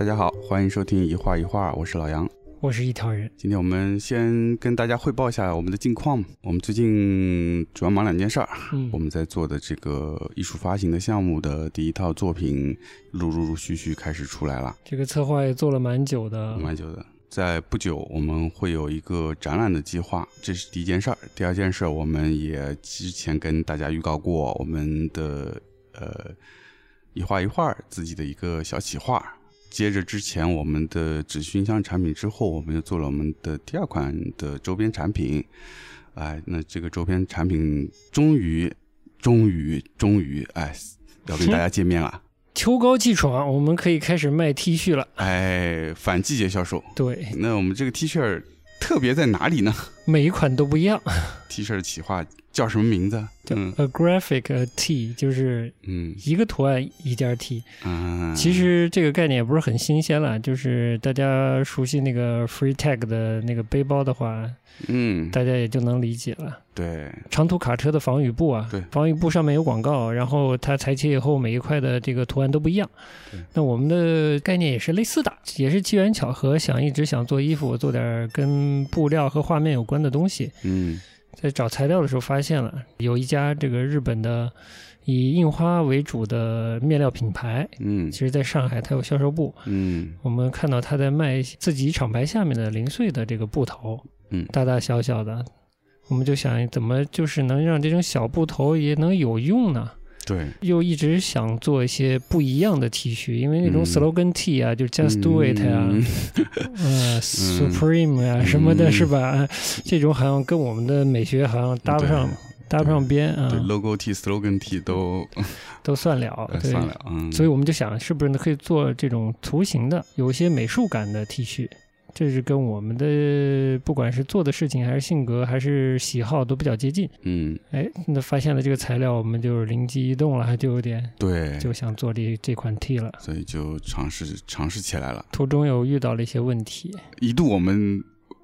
大家好，欢迎收听一画一画，我是老杨。我是一条人。今天我们先跟大家汇报一下我们的近况。我们最近主要忙两件事儿，嗯我们在做的这个艺术发行的项目的第一套作品，陆陆陆续续开始出来了，这个策划也做了蛮久的，蛮久的。在不久，我们会有一个展览的计划，这是第一件事儿。第二件事儿，我们也之前跟大家预告过，我们的呃一画一画自己的一个小企划。接着之前我们的纸熏香产品之后，我们又做了我们的第二款的周边产品。哎，那这个周边产品终于、终于、终于，哎，要跟大家见面了。秋高气爽，我们可以开始卖 T 恤了。哎，反季节销售。对，那我们这个 T 恤特别在哪里呢每一款都不一样。？T 恤的企划叫什么名字？叫嗯 A graphic a T，就是嗯一个图案一件 T。嗯，其实这个概念也不是很新鲜了，就是大家熟悉那个 Free Tag 的那个背包的话，嗯，大家也就能理解了。对，长途卡车的防雨布啊，对防雨布上面有广告，然后它裁切以后每一块的这个图案都不一样。那我们的概念也是类似的，也是机缘巧合，想一直想做衣服，做点跟布料和画面有关的东西。嗯在找材料的时候发现了有一家这个日本的以印花为主的面料品牌，嗯其实在上海它有销售部。嗯我们看到他在卖自己厂牌下面的零碎的这个布头，嗯大大小小的，我们就想怎么就是能让这种小布头也能有用呢？对，又一直想做一些不一样的 T 恤，因为那种嗯。slogan T 啊，就 Just Do It 啊、嗯。呃 Supreme 啊、什么的，嗯。是吧？这种好像跟我们的美学好像搭不上，搭不上边啊对，，logo T、slogan T 都 都算了，对。算了，嗯，所以我们就想，是不是可以做这种图形的、有一些美术感的 T 恤？这是跟我们的不管是做的事情，还是性格，还是喜好都比较接近。嗯，哎，那发现了这个材料，我们就灵机一动了，就有点对，就想做这这款 T 了。所以就尝试尝试起来了。途中有遇到了一些问题，一度我们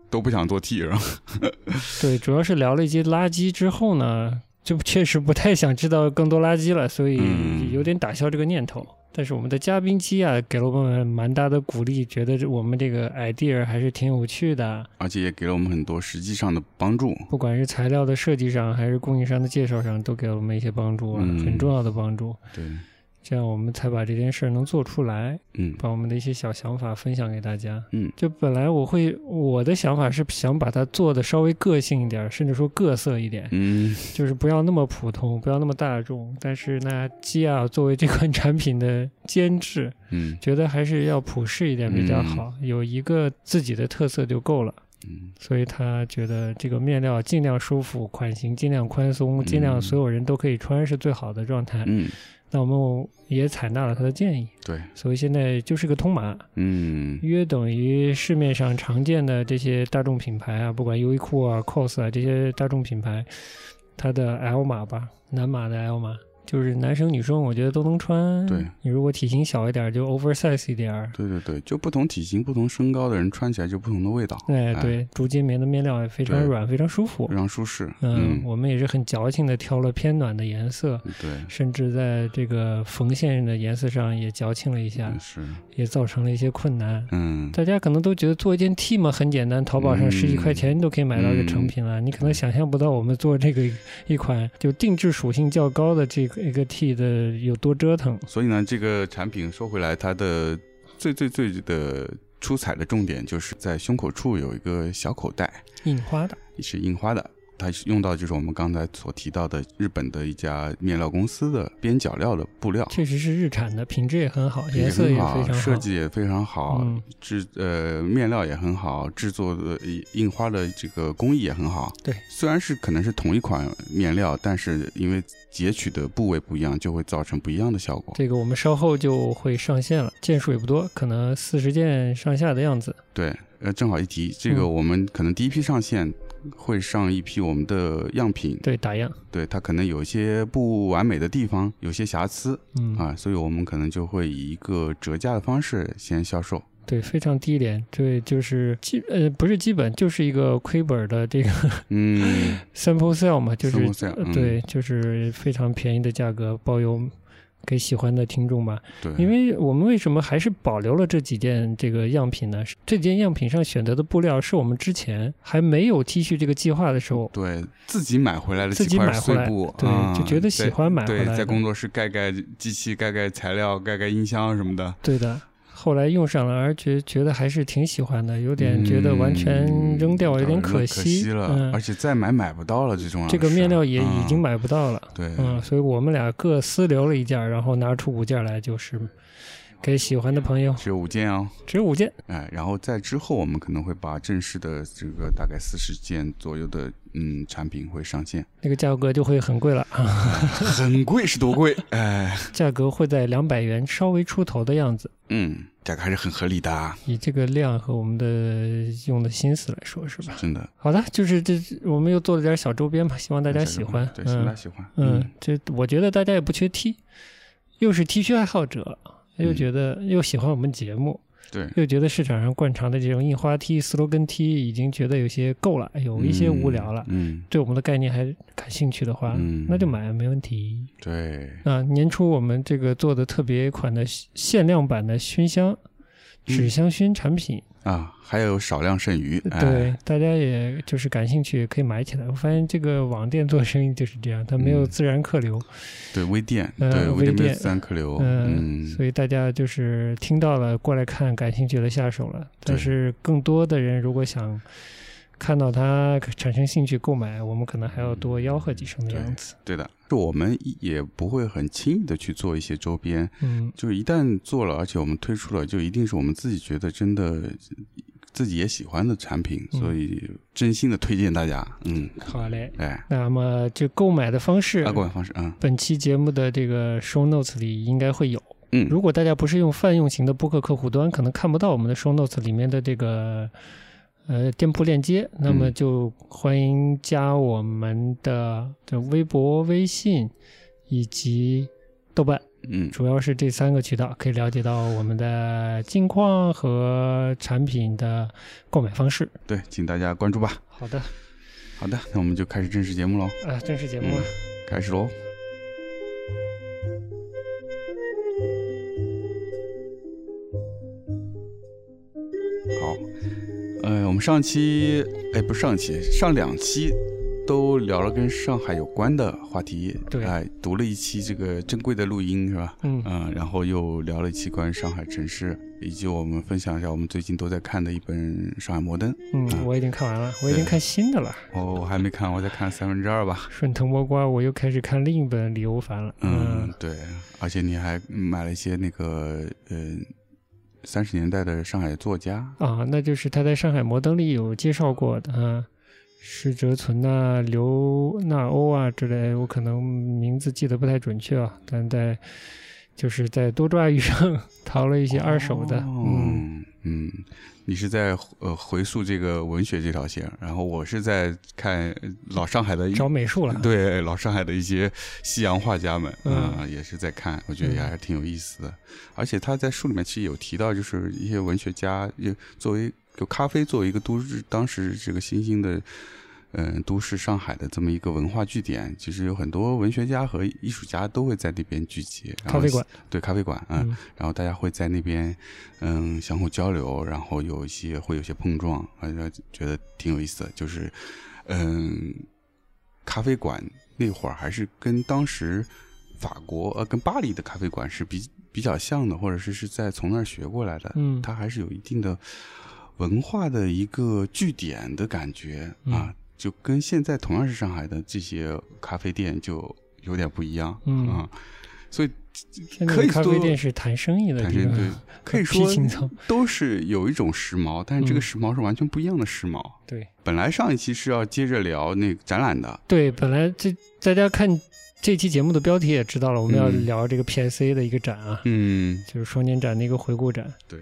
都不想做 T，然后 对，主要是聊了一些垃圾之后呢，就确实不太想知道更多垃圾了，所以嗯有点打消这个念头。但是我们的嘉宾机啊，给了我们蛮大的鼓励，觉得这我们这个 idea 还是挺有趣的。而且也给了我们很多实际上的帮助。不管是材料的设计上，还是供应商的介绍上，都给了我们一些帮助啊，嗯很重要的帮助。对，这样我们才把这件事儿能做出来，嗯把我们的一些小想法分享给大家。嗯就本来我会我的想法是想把它做的稍微个性一点，甚至说各色一点，嗯就是不要那么普通，不要那么大众。但是那，基亚作为这款产品的监制，嗯觉得还是要普适一点比较好，有一个自己的特色就够了。嗯所以他觉得这个面料尽量舒服，款型尽量宽松，嗯尽量所有人都可以穿是最好的状态。嗯，那我们也采纳了他的建议，对，所以现在就是个通码，嗯。约等于市面上常见的这些大众品牌啊，不管优衣库啊、COS 啊这些大众品牌，它的 L 码吧，男码的 L 码，就是男生女生我觉得都能穿。对，你如果体型小一点，就 oversize 一点儿。对对对，就不同体型、不同身高的人穿起来就不同的味道，哎，哎对，竹节棉的面料也非常软，非常舒服非。常舒适。嗯，我们也是很矫情的挑了偏暖的颜色，对，甚至在这个缝线的颜色上也矫情了一下，是，也造成了一些困难。嗯大家可能都觉得做一件 T 嘛很简单，淘宝上嗯十几块钱都可以买到一个成品了。你可能想象不到我们做这个一款就定制属性较高的这个一个 T 的有多折腾。所以呢，这个产品说回来，它的最最最的出彩的重点就是在胸口处有一个小口袋，印花的，是印花的。它用到就是我们刚才所提到的日本的一家面料公司的边角料的布料，确实是日产的，品质也很好，颜色也，非常好。设计也非常好，嗯，制呃面料也很好，制作的印花的这个工艺也很好。对，虽然是可能是同一款面料，但是因为截取的部位不一样，就会造成不一样的效果。这个我们稍后就会上线了，件数也不多，可能四十件上下的样子。对，呃，正好一提，这个嗯我们可能第一批上线会上一批我们的样品，对，打样。对它可能有一些不完美的地方，有些瑕疵嗯，啊，所以我们可能就会以一个折价的方式先销售。对，非常低廉，对，就是基呃不是基本，就是一个亏本的这个嗯。sample sale 嘛，就是对，就是非常便宜的价格，包邮给喜欢的听众吧。对，因为我们为什么还是保留了这几件这个样品呢？这件样品上选择的布料是我们之前还没有 T 恤这个计划的时候，对自己买回来的自几块己买回来碎布，对啊就觉得喜欢买回对，来在工作室盖盖机器、盖盖材料、盖盖音箱什么的。对的。后来用上了，而觉觉得还是挺喜欢的，有点觉得完全扔掉，嗯有点可惜。了，嗯而，且再买买不到了，最重要这个面料也已经嗯买不到了。对，嗯，所以我们俩各私留了一件，然后拿出五件来，就是给喜欢的朋友，只有五件哦。只有五件。哎，然后在之后，我们可能会把正式的这个大概四十件左右的嗯产品会上线，那个价格就会很贵了，很贵是多贵？哎，价格会在两百元稍微出头的样子。嗯，价格还是很合理的啊，以这个量和我们的用的心思来说，是吧？真的。好的，就是这我们又做了点小周边吧，希望大家喜欢。对，希望大家嗯喜欢。嗯，这我觉得大家也不缺 T，又是 T 恤爱好者，又嗯觉得又喜欢我们节目，对，又觉得市场上惯常的这种印花 T、slogan T 已经觉得有些够了，有一些无聊了。嗯，对我们的概念还感兴趣的话，嗯那就买没问题。对，啊，年初我们这个做的特别款的限量版的熏香，纸香薰产品，啊，还有少量剩余。哎对，大家也就是感兴趣可以买起来。我发现这个网店做生意就是这样，它没有嗯自然客流，对，微店，呃对，微店店没有自然客流。嗯，嗯，所以大家就是听到了过来看，感兴趣了下手了。但是更多的人如果想看到它产生兴趣购买，我们可能还要多吆喝几声的样子。对的，是我们也不会很轻易的去做一些周边，嗯，就是一旦做了，而且我们推出了，就一定是我们自己觉得真的自己也喜欢的产品，嗯所以真心的推荐大家。嗯，好嘞。哎，那么就购买的方式，啊，购买方式，嗯本期节目的这个 show notes 里应该会有。嗯，如果大家不是用泛用型的播客客户端，可能看不到我们的 show notes 里面的这个呃店铺链接，那么嗯就欢迎加我们的这微博、微信以及豆瓣，嗯，主要是这三个渠道可以了解到我们的近况和产品的购买方式。对，请大家关注吧。好的，好的，那我们就开始正式节目喽，啊，正式节目了。开始喽。好，呃，我们上期，哎，不是上期，上两期都聊了跟上海有关的话题，对哎，读了一期这个珍贵的录音是吧？嗯嗯，然后又聊了一期关于上海城市，以及我们分享一下我们最近都在看的一本《上海摩登》。嗯，我已经看完了，我已经看新的了。哦，我还没看，我再看三分之二吧。顺藤摸瓜，我又开始看另一本李欧凡了。嗯，对，而且你还买了一些那个呃三十年代的上海作家，啊，那就是他在上海摩登里有介绍过的啊，施哲存呐、刘纳欧啊之类，我可能名字记得不太准确啊，但在就是在多抓鱼上 淘了一些二手的。嗯，嗯嗯，你是在呃回溯这个文学这条线，然后我是在看老上海的一找美术了。对老上海的一些西洋画家们啊、嗯也是在看，我觉得也嗯还是挺有意思的。而且他在书里面其实有提到，就是一些文学家，就作为就咖啡作为一个都市当时这个新兴的。嗯，都市上海的这么一个文化据点，其实有很多文学家和艺术家都会在那边聚集。然后咖啡馆，对咖啡馆，嗯，嗯然后大家会在那边，嗯，相互交流，然后有一些会有些碰撞，啊，觉得挺有意思的。就是，嗯，咖啡馆那会儿还是跟当时法国呃跟巴黎的咖啡馆是比比较像的，或者是是在从那儿学过来的。嗯它还是有一定的文化的一个据点的感觉嗯啊，就跟现在同样是上海的这些咖啡店就有点不一样，嗯啊，所以现在的咖啡店是谈生意的对，，可以说。都是有一种时髦，但是这个嗯时髦是完全不一样的时髦。对本来上一期是要接着聊那个展览的，对，本来这大家看这期节目的标题也知道了，我们要嗯聊这个 PSA 的一个展啊，嗯，就是双年展的一个回顾展。对，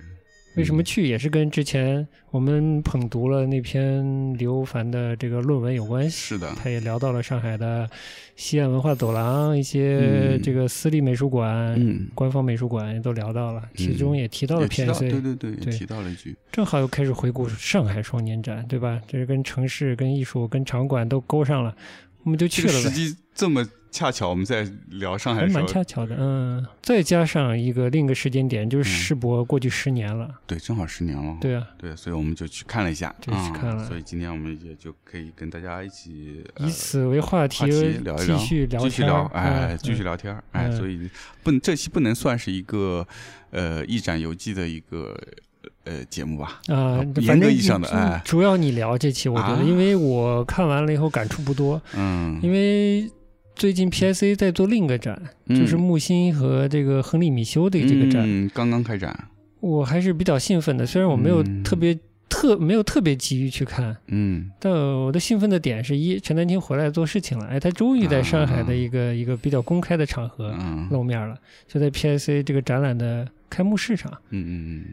为什么去也是跟之前我们捧读了那篇刘凡的这个论文有关系。是的，他也聊到了上海的西岸文化走廊，一些嗯这个私立美术馆、嗯，官方美术馆也都聊到了，其中也提到了也提到，PSA，对对对，提到了一句，正好又开始回顾上海双年展，对吧？这是跟城市、跟艺术、跟场馆都勾上了。我们就去了呗。时机这么恰巧，我们在聊上海还的时候，蛮恰巧的，嗯。再加上一个另一个时间点，就是嗯世博过去十年了，对，正好十年了。对啊，对，所以我们就去看了一下，就去看了。啊所以今天我们也就可以跟大家一起呃以此为话题话题聊一聊，继续聊继续天哎，嗯。继续聊天，哎，嗯。所以不能这期不能算是一个呃一展游记的一个呃节目吧？啊，严格意义上的主哎。主要你聊这期，我觉得，啊。因为我看完了以后感触不多，嗯，因为最近 PIC 在做另一个展，就是嗯木心和这个亨利米修的这个展，嗯刚刚开展，我还是比较兴奋的。虽然我没有嗯。特别、特没有特别急于去看，嗯。但我的兴奋的点是一陈丹青回来做事情了，哎，他终于在上海的一个、一个比较公开的场合嗯。露面了，就在 PIC 这个展览的开幕式上，嗯嗯嗯，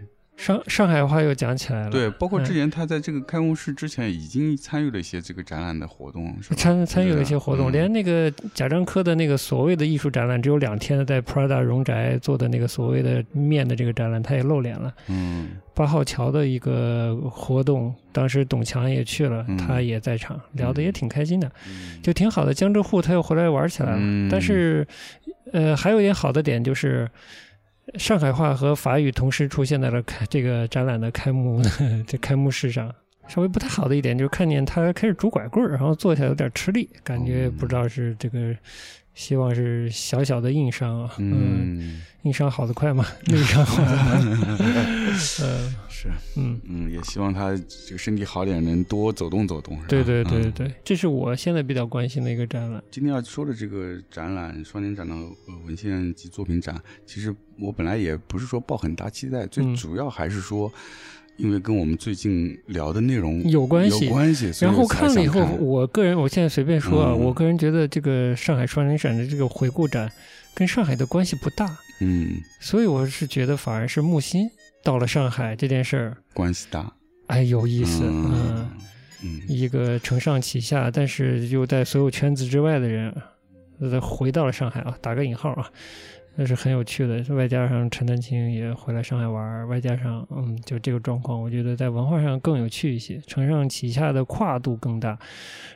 上上海话又讲起来了，对，包括之嗯前他在这个开幕式之前已经参与了一些这个展览的活动，是吧？参参与了一些活动，嗯连那个贾樟柯的那个所谓的艺术展览，只有两天的在 Prada 荣宅做的那个所谓的面的这个展览，他也露脸了。嗯八号桥的一个活动，当时董强也去了，嗯他也在场，聊得也挺开心的，嗯就挺好的。江浙沪他又回来玩起来了，嗯但是，呃，还有一点好的点就是。上海话和法语同时出现在了开 这个展览的开幕 这开幕式上，稍微不太好的一点就是看见他开始拄拐棍儿，然后坐下有点吃力，感觉哦不知道是这个，希望是小小的硬伤啊，嗯，硬伤好得快嘛，内伤好得快，嗯是，嗯。嗯，也希望他这个身体好点，能多走动走动。对对对嗯对，这是我现在比较关心的一个展览。今天要说的这个展览，双年展的呃文献及作品展，其实我本来也不是说抱很大期待，最嗯主要还是说，因为跟我们最近聊的内容有关系有关系。然后看了以后，我个人我现在随便说啊，嗯我个人觉得这个上海双年展的这个回顾展跟上海的关系不大，嗯，所以我是觉得反而是木心到了上海这件事儿，关系大，哎有意思，嗯，一个承上启下，但是又在所有圈子之外的人，呃，回到了上海啊，打个引号啊。那是很有趣的，外加上陈丹青也回来上海玩，外加上嗯，就这个状况，我觉得在文化上更有趣一些，承上启下的跨度更大，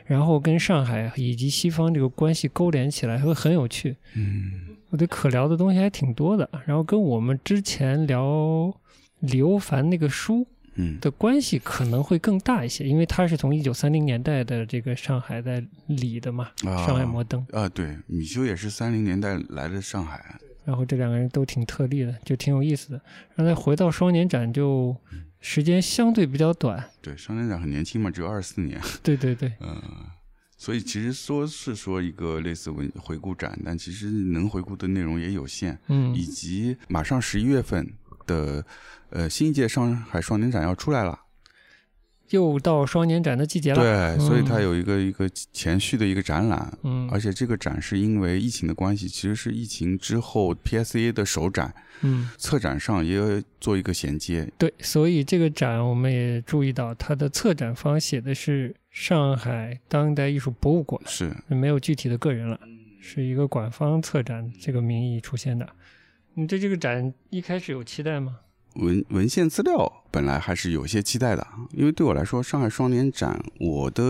然后跟上海以及西方这个关系勾连起来会很有趣。嗯我觉得可聊的东西还挺多的，然后跟我们之前聊李欧凡那个书嗯。的关系可能会更大一些，因为他是从一九三零年代的这个上海在理的嘛，啊上海摩登，啊，对，米修也是三零年代来的上海，然后这两个人都挺特例的，就挺有意思的。然后再回到双年展，就时间相对比较短，对，双年展很年轻嘛，只有二十四年，对对对，嗯，所以其实说是说一个类似文回顾展，但其实能回顾的内容也有限，嗯。以及马上十一月份的呃新一届上海双年展要出来了，又到双年展的季节了，对，所以它嗯有一个一个前续的一个展览。嗯而且这个展是因为疫情的关系，其实是疫情之后 PSA 的首展，嗯，策展上也做一个衔接。对，所以这个展我们也注意到，它的策展方写的是上海当代艺术博物馆，是，没有具体的个人了，是一个馆方策展这个名义出现的。你对这个展一开始有期待吗？文文献资料本来还是有些期待的，因为对我来说，上海双年展我的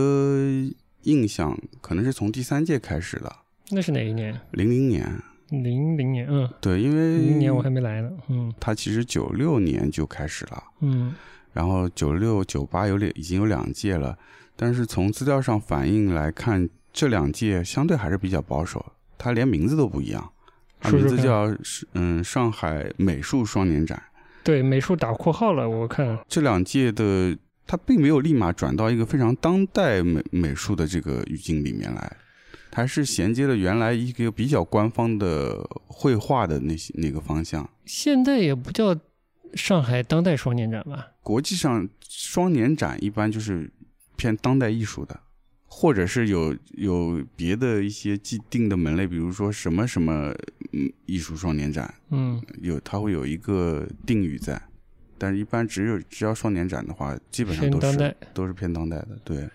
印象可能是从第三届开始的，那是哪一年？零零年。零零年，嗯，对，因为零零年我还没来呢，嗯它其实九六年就开始了，嗯然后九六九八有两已经有两届了，但是从资料上反映来看，这两届相对还是比较保守，它连名字都不一样，它名字叫是嗯上海美术双年展。对，美术打括号了，我看，这两届的它并没有立马转到一个非常当代美美术的这个语境里面来，它还是衔接了原来一个比较官方的绘画的那些那个方向。现在也不叫上海当代双年展吧？国际上双年展一般就是偏当代艺术的，或者是有有别的一些既定的门类，比如说什么什么嗯艺术双年展，嗯，有它会有一个定语在，但是一般只有只要双年展的话，基本上都是。都是偏当代的。对，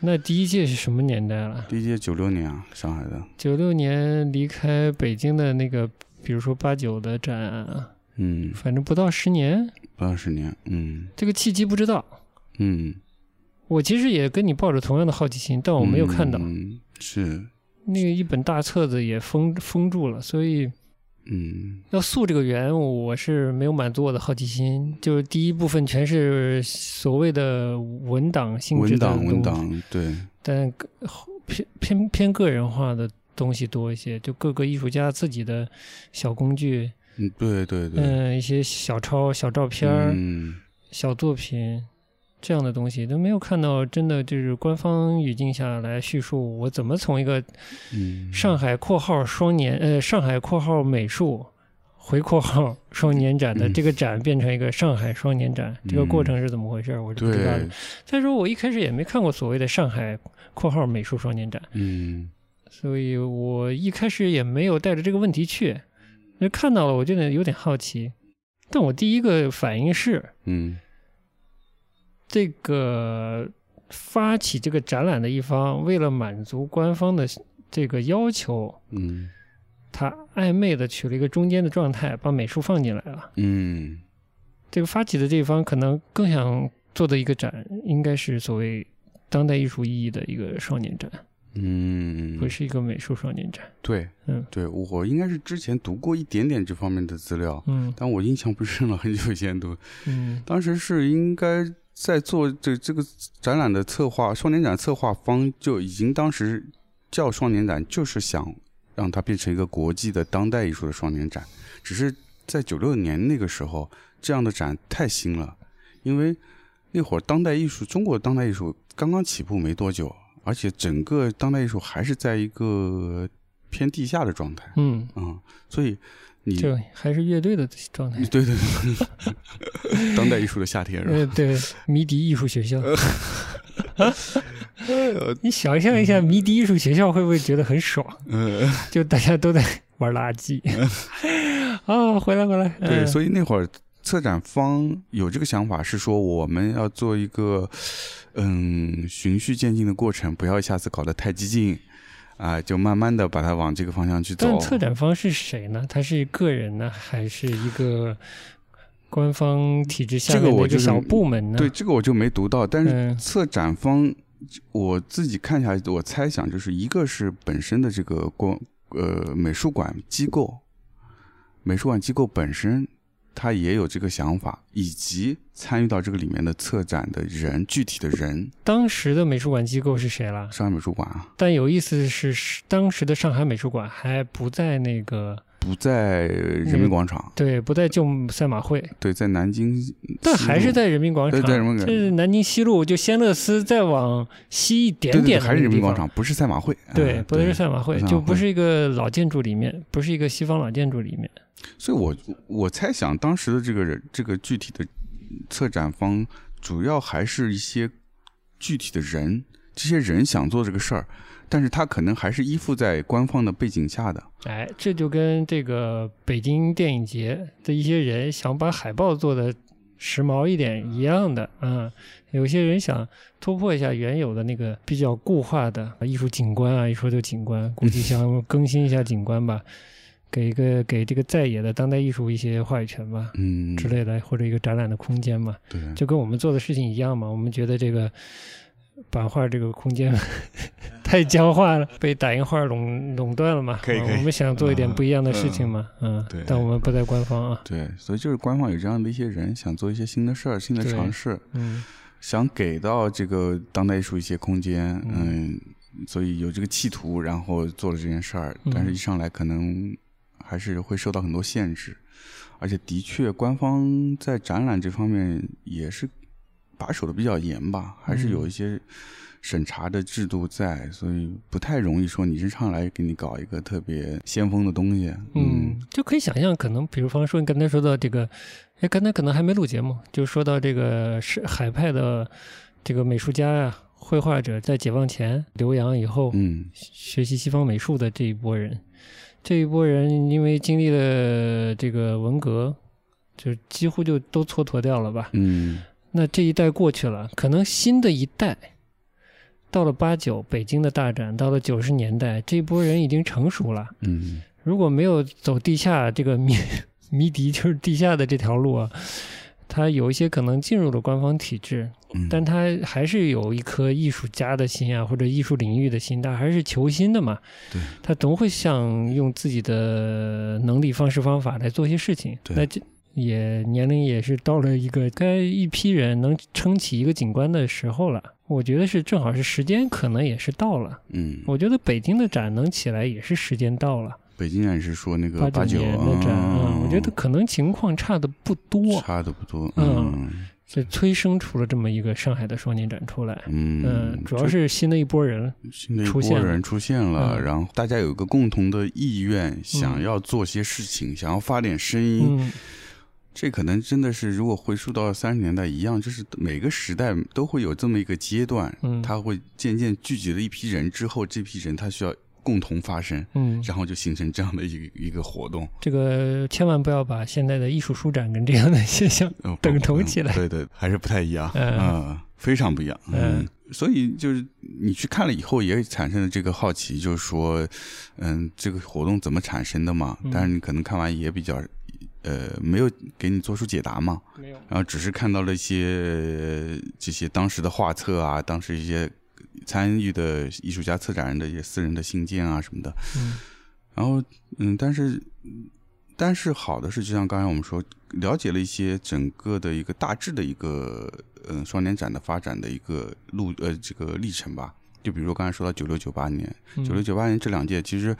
那第一届是什么年代了？第一届九六年啊，上海的，九六年离开北京的那个，比如说八九的展啊，嗯，反正不到十年，不到十年，嗯这个契机不知道。嗯我其实也跟你抱着同样的好奇心，但我没有看到、嗯、是，那个一本大册子也封封住了，所以嗯。要溯这个源，我是没有满足我的好奇心。就是第一部分全是所谓的文档性质文档的东西文档，对，但个偏偏偏个人化的东西多一些，就各个艺术家自己的小工具，嗯对对对，嗯、一些小抄、小照片儿、嗯。小作品这样的东西都没有看到，真的就是官方语境下来叙述我怎么从一个嗯，上海（括号双年）呃上海（括号美术）回括号 双年展的嗯这个展变成一个上海双年展，这个过程是怎么回事？我是不知道的。，再说我一开始也没看过所谓的上海（括号美术双年展）。嗯所以我一开始也没有带着这个问题去，那看到了，我就得有点好奇。但我第一个反应是，嗯这个发起这个展览的一方，为了满足官方的这个要求，嗯他暧昧的取了一个中间的状态，把美术放进来了。嗯这个发起的这一方可能更想做的一个展，应该是所谓当代艺术意义的一个双年展，嗯，不是一个美术双年展。对，嗯对我应该是之前读过一点点这方面的资料，嗯但我印象不深了，很久以前读。嗯当时是应该在做这这个展览的策划，双年展策划方就已经当时叫双年展，就是想让它变成一个国际的当代艺术的双年展。只是在九六年那个时候，这样的展太新了，因为那会儿当代艺术，中国当代艺术刚刚起步没多久，而且整个当代艺术还是在一个偏地下的状态，嗯，嗯，所以你就还是乐队的状态。对对对，当代艺术的夏天是吧？呃，对，迷笛艺术学校。呃你想象一下，迷笛艺术学校会不会觉得很爽？呃，就大家都在玩垃圾。啊，回来回来。对，嗯所以那会儿策展方有这个想法，是说我们要做一个嗯循序渐进的过程，不要一下子搞得太激进啊、就慢慢的把它往这个方向去走但。策展方是谁呢？他是个人呢，还是一个官方体制下的一个小部门呢？对，这个我就没读到，但是嗯策展方我自己看下来，我猜想就是一个是本身的这个光呃美术馆机构，美术馆机构本身他也有这个想法，以及参与到这个里面的策展的人，具体的人，当时的美术馆机构是谁了？上海美术馆啊，但有意思的是，是当时的上海美术馆还不在那个不在人民广场，对，不在旧赛马会，对，在南京，但还是在人民广场。对在人民广这是南京西路，就仙乐斯再往西一点点还是。人民广场，不是赛马会，对，不是赛马会。就不是一个老建筑里面，不是一个西方老建筑里面。所以我我猜想，当时的这个人，这个具体的策展方，主要还是一些具体的人，这些人想做这个事儿，但是它可能还是依附在官方的背景下的。哎，这就跟这个北京电影节的一些人想把海报做的时髦一点一样的，嗯，有些人想突破一下原有的那个比较固化的艺术景观啊，一说就景观，估计想更新一下景观吧，给一个给这个在野的当代艺术一些话语权吧。嗯，之类的，或者一个展览的空间嘛，对，就跟我们做的事情一样嘛。我们觉得这个版画这个空间 太僵化了，被打印画垄垄断了嘛。可以可以。啊我们想做一点不一样的事情嘛，嗯，对。但我们不在官方啊，对，所以就是官方有这样的一些人，想做一些新的事儿、新的尝试，嗯。想给到这个当代艺术一些空间，嗯。嗯，所以有这个企图，然后做了这件事儿，但是嗯一上来可能还是会受到很多限制，而且的确，官方在展览这方面也是把守的比较严吧，还是有一些审查的制度在，所以不太容易说你是上来给你搞一个特别先锋的东西，嗯，就可以想象，可能比如方说你刚才说到这个，哎，刚才可能还没录节目，就说到这个是海派的这个美术家呀、绘画者，在解放前留洋以后，嗯学习西方美术的这一波人，这一波人因为经历了这个文革，就几乎就都蹉跎掉了吧。嗯那这一代过去了，可能新的一代到了八九北京的大展，到了九十年代，这一波人已经成熟了。嗯如果没有走地下这个迷迷笛，就是地下的这条路啊，他有一些可能进入了官方体制，嗯但他还是有一颗艺术家的心啊，或者艺术领域的心，他还是求新的嘛。对，他总会想用自己的能力、方式、方法来做些事情。对那这也年龄也是到了一个该一批人能撑起一个景观的时候了。我觉得是正好是时间，可能也是到了。嗯，我觉得北京的展能起来，也是时间到了。北京展是说那个八九年的展，嗯，我觉得可能情况差的不多，差的不多，嗯嗯这催生出了这么一个上海的双年展出来。嗯嗯，主要是新的一波人，新的一波人出现了，嗯然后大家有一个共同的意愿，想要做些事情，想要发点声音。嗯这可能真的是，如果回溯到三十年代一样，就是每个时代都会有这么一个阶段，嗯它会渐渐聚集了一批人之后，这批人他需要共同发声，嗯，然后就形成这样的一个一个活动。这个千万不要把现在的艺术书展跟这样的现象，呃等同起来对对，还是不太一样，嗯嗯，非常不一样，嗯，所以就是你去看了以后，也产生了这个好奇，就是说，嗯，这个活动怎么产生的嘛？嗯但是你可能看完也比较，呃，没有给你做出解答嘛，没有，然后只是看到了一些这些当时的画册啊，当时一些参与的艺术家、策展人的一些私人的信件啊什么的，嗯。然后，嗯，但是，但是好的是，就像刚才我们说，了解了一些整个的一个大致的一个，嗯，双年展的发展的一个路，呃，这个历程吧。就比如说刚才说到九六九八年，嗯。九六九八年这两届，其实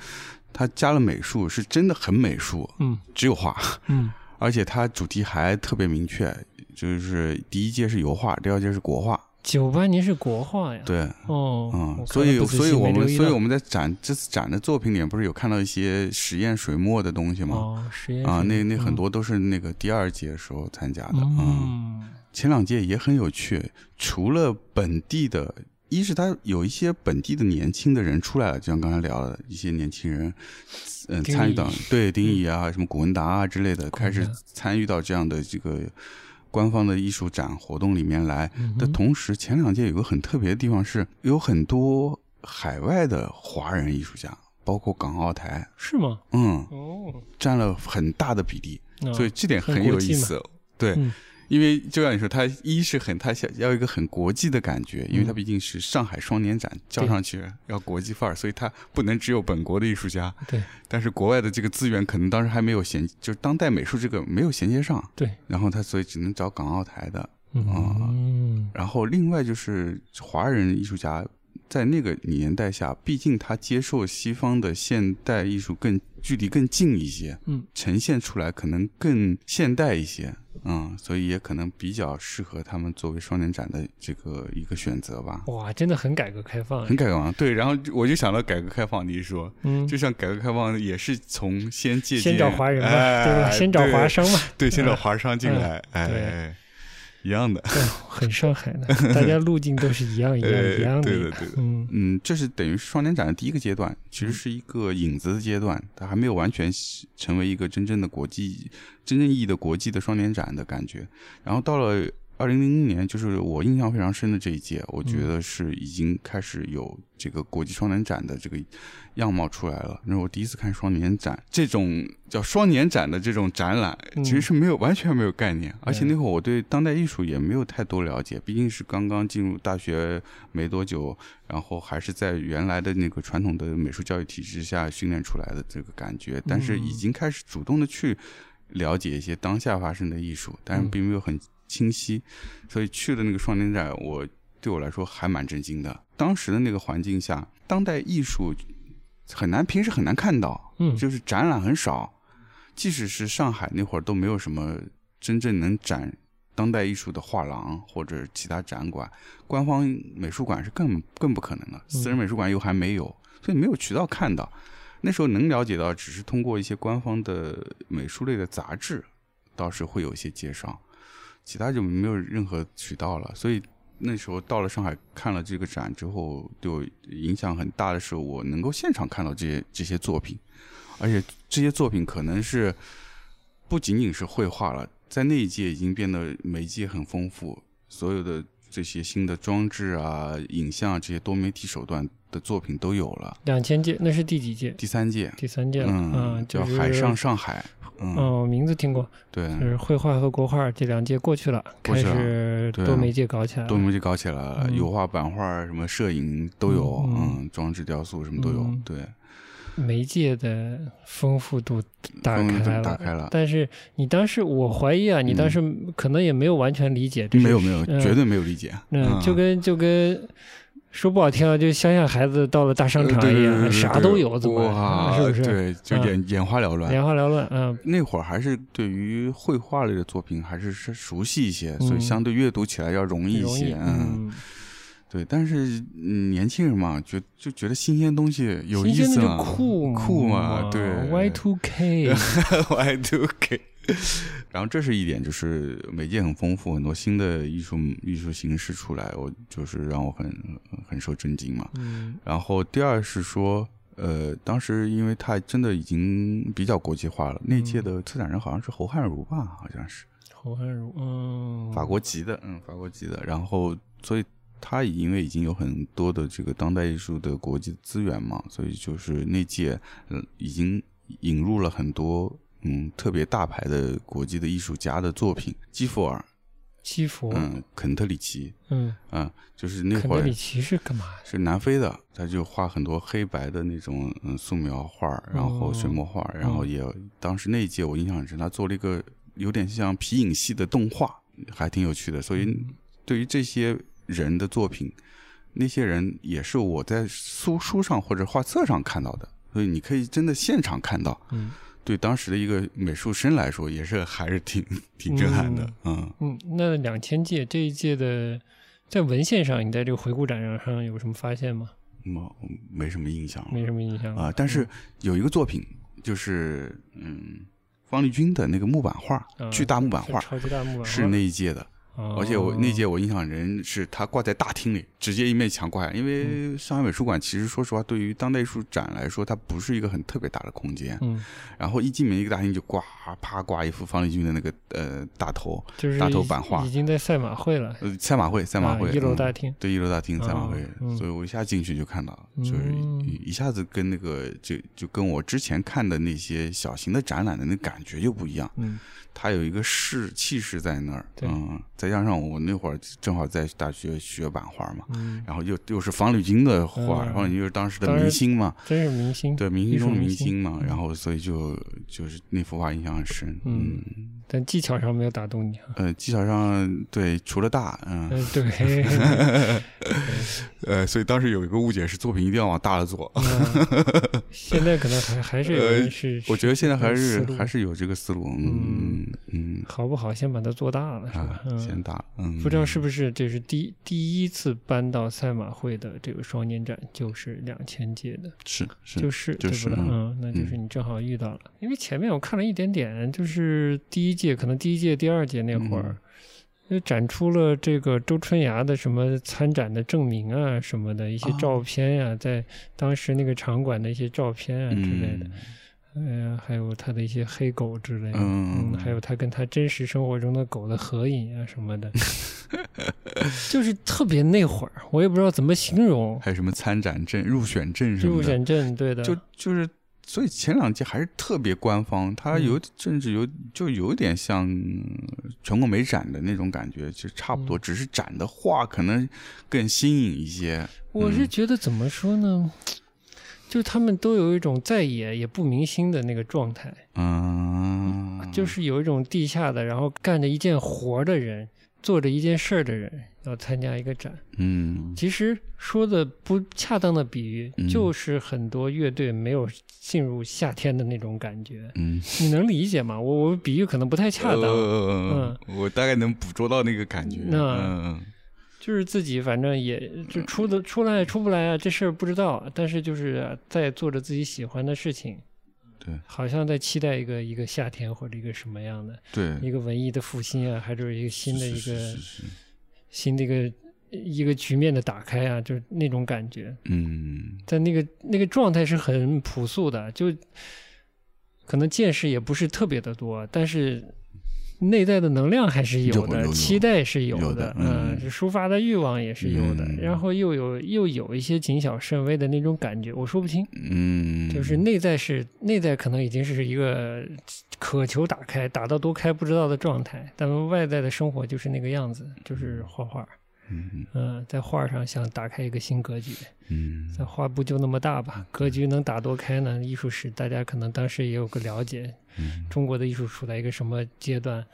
它加了美术，是真的很美术，嗯。只有画，嗯。而且它主题还特别明确，就是第一届是油画，第二届是国画，九八年是国画呀，对，哦，嗯所以所以我们所以我们在展这次展的作品里面，不是有看到一些实验水墨的东西吗？哦，实验啊，那那很嗯多都是那个第二届时候参加的。啊、嗯。前两届也很有趣，除了本地的，一是他有一些本地的年轻的人出来了，就像刚才聊的一些年轻人，嗯、丁参与到对丁乙啊、什么古文达啊之类的，开始参与到这样的这个官方的艺术展活动里面来。的同时，前两届有个很特别的地方是，有很多海外的华人艺术家，包括港澳台，是吗？嗯，哦，占了很大的比例。哦所以这点很有意思。对，嗯因为就像你说，它一是很，它想要一个很国际的感觉，因为它嗯。毕竟是上海双年展，叫上去要国际范儿，所以它不能只有本国的艺术家，对。但是国外的这个资源可能当时还没有衔，就是当代美术这个没有衔接上，对，然后他所以只能找港澳台的，嗯。然后另外就是华人艺术家。在那个年代下，毕竟他接受西方的现代艺术更距离更近一些，嗯，呈现出来可能更现代一些，嗯，所以也可能比较适合他们作为双年展的这个一个选择吧。哇，真的很改革开放哎，很改革开放，对，然后我就想到改革开放，你一说，嗯，就像改革开放也是从先借鉴，先找华人嘛，哎对吧？先找华，商嘛，对，对先找嗯华商进来，哎，一样的，对，很上海的，大家路径都是一样一样哎一样的，对的对的。嗯。嗯，这是等于双年展的第一个阶段，其实是一个影子的阶段，它还没有完全成为一个真正的国际、真正意义的国际的双年展的感觉。然后到了二零零零年，就是我印象非常深的这一届，我觉得是已经开始有这个国际双年展的这个样貌出来了。那是我第一次看双年展，这种叫双年展的这种展览，嗯其实是没有完全没有概念，而且那会儿我对当代艺术也没有太多了解，毕竟是刚刚进入大学没多久，然后还是在原来的那个传统的美术教育体制下训练出来的这个感觉，但是已经开始主动的去了解一些当下发生的艺术，但是并没有很清晰，所以去了那个双年展，我对我来说还蛮震惊的。当时的那个环境下，当代艺术很难，平时很难看到，嗯就是展览很少，即使是上海那会儿都没有什么真正能展当代艺术的画廊或者其他展馆，官方美术馆是更更不可能的，私人美术馆又还没有，所以没有渠道看到。那时候能了解到，只是通过一些官方的美术类的杂志，倒是会有一些介绍，其他就没有任何渠道了。所以那时候到了上海看了这个展之后，对我影响很大的是，我能够现场看到这些这些作品，而且这些作品可能是不仅仅是绘画了，在那一届已经变得媒介很丰富，所有的这些新的装置啊、影像啊这些多媒体手段的作品都有了。两千届那是第几届？第三届，第三届了，嗯，啊，就是叫海上上海，嗯，哦，名字听过，对，就是绘画和国画这两届过去了，开始多媒介搞起来了。多媒介搞起来了，嗯。油画、版画、什么摄影都有，嗯嗯，装置雕塑什么都有，嗯。对，媒介的丰富度打开了，打开了但是你当时，我怀疑啊，你当时可能也没有完全理解这是没有没有，嗯。绝对没有理解，嗯，就跟就跟说不好听啊，就乡下孩子到了大商场一样，啥都有，怎么哇，是不是？对，就嗯眼眼花缭乱。眼花缭乱，嗯那会儿还是对于绘画类的作品还是是熟悉一些，所以嗯相对阅读起来要容易一些，，嗯，对。但是嗯年轻人嘛，觉就觉得新鲜东西有意思嘛，酷酷嘛，对，Y two K，Y two K。然后这是一点，就是媒介很丰富，很多新的艺术艺术形式出来，我就是让我很很受震惊嘛。嗯然后第二是说，呃，当时因为它真的已经比较国际化了，那届的策展人好像是侯汉儒吧，好像是侯汉儒，嗯，法国籍的，嗯，法国籍的。然后所以他因为已经有很多的这个当代艺术的国际资源嘛，所以就是那届嗯已经引入了很多嗯特别大牌的国际的艺术家的作品，基弗尔，基弗，嗯，肯特里奇，嗯，嗯，就是那会儿肯特里奇是干嘛？是南非的，他就画很多黑白的那种嗯素描画，然后水墨画儿，然后也有当时那一届我印象很深，他做了一个有点像皮影戏的动画，还挺有趣的。所以对于这些人的作品，那些人也是我在书书上或者画册上看到的，所以你可以真的现场看到。嗯对当时的一个美术生来说，也是还是挺 挺震撼的，嗯嗯，那两千届这一届的，在文献上，你在这个回顾展上有什么发现吗？没没什么印象了。没什么印象啊、但是有一个作品，就是嗯，方力钧的那个木板画，嗯巨大木板画，超级大木板是那一届的。哦而且我那届我印象人是他挂在大厅里，直接一面墙挂下。因为上海美术馆其实说实话，对于当代艺术展来说，它不是一个很特别大的空间。嗯，然后一进门一个大厅就挂啪挂一幅方力钧的那个呃大头，就是大头版画已经在赛马会了，呃赛马会赛马会、啊一楼嗯大厅对一楼大厅赛马会，所以我一下进去就看到，就是一下子跟那个就就跟我之前看的那些小型的展览的那感觉就不一样。嗯它有一个势气势在那儿，嗯，再加上我那会儿正好在大学学版画嘛，嗯，然后又又是方力钧的画，嗯。方力钧又是当时的明星嘛，真是明星，对，明星中的明星嘛，然后所以就就是那幅画印象很深，嗯。嗯，但技巧上没有打动你啊。呃，技巧上对，除了大，嗯，嗯，对，呃，所以当时有一个误解是作品一定要往大了做，嗯。现在可能还还是有人是，呃我觉得现在还是还是有这个思路，嗯嗯好不好，先把它做大了，是吧？啊？，先嗯，大，嗯，不知道是不是这是第第一次搬到赛马会的这个双年展，就是两千届的，是是就是就是对？不对？嗯嗯，那就是你正好遇到了，因为前面我看了一点点，就是第一届，可能第一届、第二届那会儿。嗯。就展出了这个周春芽的什么参展的证明啊什么的一些哦照片呀、在当时那个场馆的一些照片啊之类的，嗯呃，还有他的一些黑狗之类的，嗯还有他跟他真实生活中的狗的合影啊什么的，就是特别那会儿，我也不知道怎么形容，还有什么参展证、入选证什么的，入选证对的，就就是，所以前两届还是特别官方，它嗯有甚至有就有点像全国美展的那种感觉，其实差不多，嗯只是展的画可能更新颖一些。我是嗯觉得怎么说呢？就他们都有一种在野也不明星的那个状态，嗯，就是有一种地下的，然后干着一件活的人，做着一件事儿的人，要参加一个展。嗯其实说的不恰当的比喻，嗯就是很多乐队没有进入夏天的那种感觉。嗯，你能理解吗？我我比喻可能不太恰当，嗯，我大概能捕捉到那个感觉。那嗯就是自己反正也就出的出来出不来啊，这事儿不知道，但是就是在做着自己喜欢的事情，对。好像在期待一个一个夏天或者一个什么样的对，一个文艺的复兴啊，还是一个新的一是个是是。是新的一个一个局面的打开啊，就是那种感觉。嗯。但那个那个状态是很朴素的，就可能见识也不是特别的多，但是内在的能量还是有的，有有期待是有有的嗯。嗯，抒发的欲望也是有的，嗯。然后又有又有一些谨小慎微的那种感觉，我说不清，嗯，就是内在是内在可能已经是一个渴求打开，打到多开不知道的状态，但外在的生活就是那个样子，就是画画，嗯嗯，在画上想打开一个新格局，嗯。在画布就那么大吧，格局能打多开呢？艺术史大家可能当时也有个了解，嗯。中国的艺术处在一个什么阶段，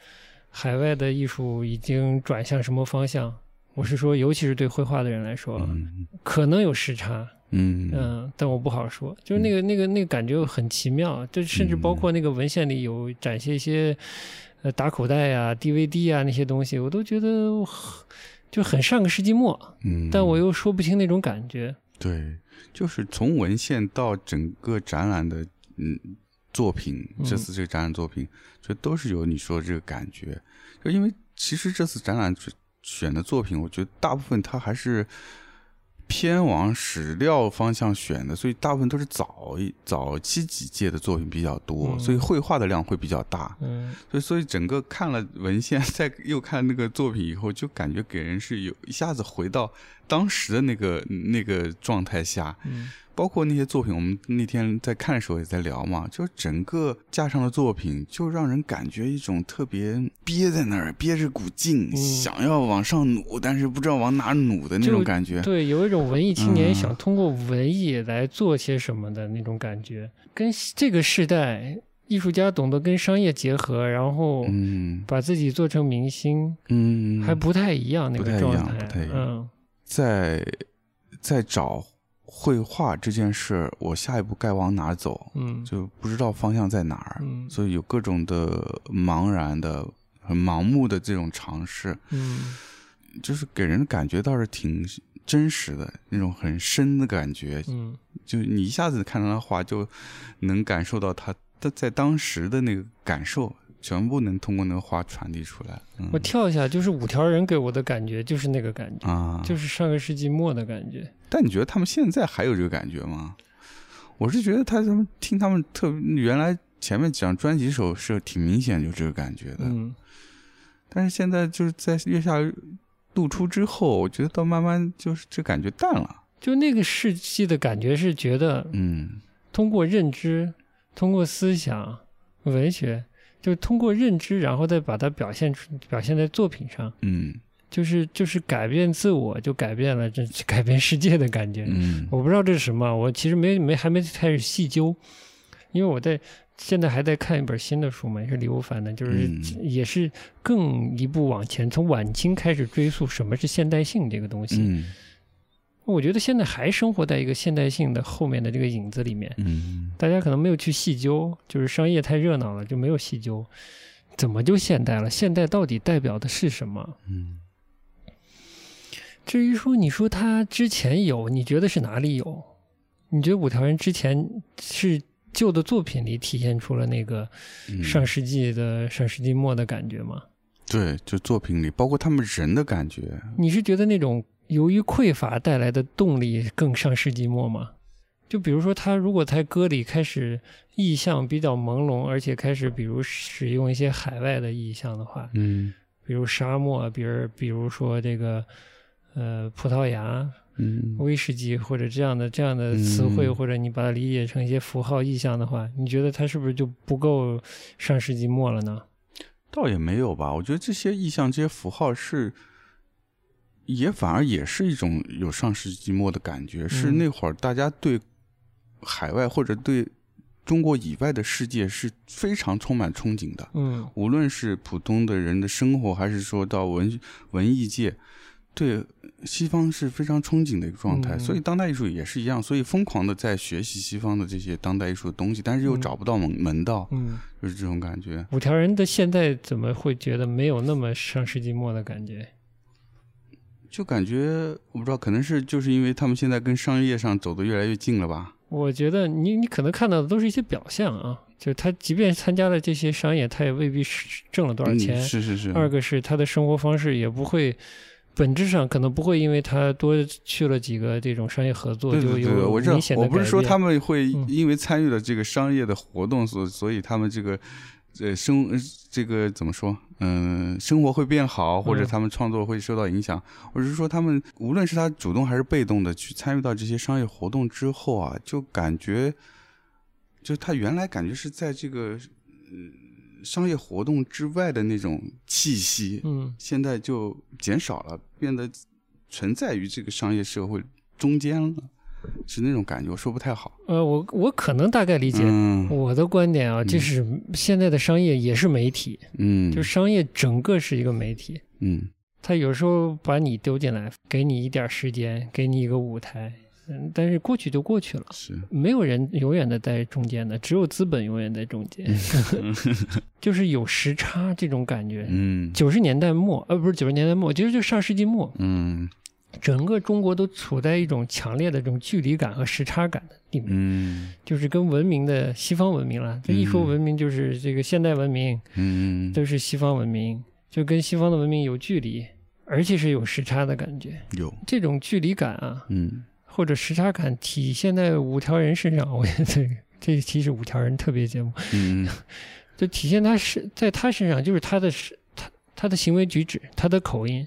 海外的艺术已经转向什么方向？我是说，尤其是对绘画的人来说，嗯。可能有时差，嗯。嗯，但我不好说。就是那个、那个、那个感觉很奇妙，就甚至包括那个文献里有展现一些，呃，打口袋呀、DVD 啊那些东西，我都觉得很就很上个世纪末，嗯，但我又说不清那种感觉。对，就是从文献到整个展览的嗯作品，嗯这次这个展览作品，就都是有你说的这个感觉。就因为其实这次展览选的作品，我觉得大部分它还是偏往史料方向选的，所以大部分都是早一早期几届的作品比较多，嗯所以绘画的量会比较大。嗯所以，所以整个看了文献，再又看那个作品以后，就感觉给人是有一下子回到当时的那个那个状态下。嗯包括那些作品，我们那天在看的时候也在聊嘛，就整个架上的作品，就让人感觉一种特别憋在那儿，憋着股劲，嗯想要往上努，但是不知道往哪努的那种感觉。对，有一种文艺青年嗯想通过文艺来做些什么的那种感觉，跟这个时代艺术家懂得跟商业结合，然后嗯把自己做成明星，嗯，还不太一样那不一样个状态。不太一样嗯在在找绘画这件事，我下一步该往哪儿走？嗯就不知道方向在哪儿，嗯所以有各种的茫然的、很盲目的这种尝试，嗯就是给人感觉倒是挺真实的那种很深的感觉。嗯就你一下子看到他画，就能感受到他他在当时的那个感受，全部能通过那个画传递出来。嗯、我跳一下，就是五条人给我的感觉就是那个感觉，啊，就是上个世纪末的感觉。但你觉得他们现在还有这个感觉吗？我是觉得他他们听他们特原来前面讲专辑时候是挺明显有这个感觉的，嗯但是现在就是在月下露出之后，我觉得到慢慢就是这感觉淡了。就那个世纪的感觉是觉得嗯通过认知，通过思想、文学，就通过认知，然后再把它表现出表现在作品上，嗯就是就是改变自我，就改变了这 改变世界的感觉。嗯我不知道这是什么，我其实没没还没开始细究，因为我在现在还在看一本新的书嘛，也是李欧凡的，就是、嗯也是更一步往前，从晚清开始追溯什么是现代性这个东西。嗯我觉得现在还生活在一个现代性的后面的这个影子里面，嗯大家可能没有去细究，就是商业太热闹了，就没有细究，怎么就现代了？现代到底代表的是什么？嗯至于说你说他之前有，你觉得是哪里有？你觉得五条人之前是旧的作品里体现出了那个嗯，上世纪的、上世纪末的感觉吗？对，就作品里，包括他们人的感觉，你是觉得那种由于匮乏带来的动力更上世纪末吗？就比如说，他如果在歌里开始意象比较朦胧，而且开始比如使用一些海外的意象的话，嗯比如沙漠，比如比如说这个呃葡萄牙、嗯威士忌或者这样的这样的词汇，嗯或者你把它理解成一些符号意象的话，你觉得它是不是就不够上世纪末了呢？倒也没有吧。我觉得这些意象、这些符号是，也反而也是一种有上世纪末的感觉。是嗯那会儿大家对海外或者对中国以外的世界是非常充满憧憬的。嗯无论是普通的人的生活，还是说到文文艺界，对西方是非常憧憬的一个状态。嗯所以当代艺术也是一样，所以疯狂的在学习西方的这些当代艺术的东西，但是又嗯找不到门门道，嗯，就是这种感觉。五条人的现在怎么会觉得没有那么上世纪末的感觉？就感觉我不知道，可能是就是因为他们现在跟商业上走得越来越近了吧。我觉得你你可能看到的都是一些表象啊，就是他即便参加了这些商业，他也未必是挣了多少钱。嗯、是是是。二个是他的生活方式也不会，本质上可能不会因为他多去了几个这种商业合作就有我知道明显，的我不是说他们会嗯因为参与了这个商业的活动，所所以他们这个呃生呃这个怎么说？嗯、生活会变好，或者嗯他们创作会受到影响，或者是说他们无论是他主动还是被动的去参与到这些商业活动之后啊，就感觉，就他原来感觉是在这个呃商业活动之外的那种气息，嗯现在就减少了，变得存在于这个商业社会中间了，是那种感觉，我说不太好。呃，我我可能大概理解。嗯我的观点啊，就是现在的商业也是媒体，嗯，就商业整个是一个媒体，嗯他有时候把你丢进来，给你一点时间，给你一个舞台，嗯，但是过去就过去了，是没有人永远的在中间的，只有资本永远在中间，就是有时差这种感觉。嗯九十年代末，呃，不是九十年代末，其实就上世纪末，嗯整个中国都处在一种强烈的这种距离感和时差感的里面，嗯。就是跟文明的西方文明了。这一说嗯文明，就是这个现代文明，嗯，都是西方文明，就跟西方的文明有距离，而且是有时差的感觉。有。这种距离感啊，嗯。或者时差感体现在五条人身上，我觉得这个这一期是五条人特别节目，嗯。就体现他是在他身上，就是他的是他他的行为举止，他的口音，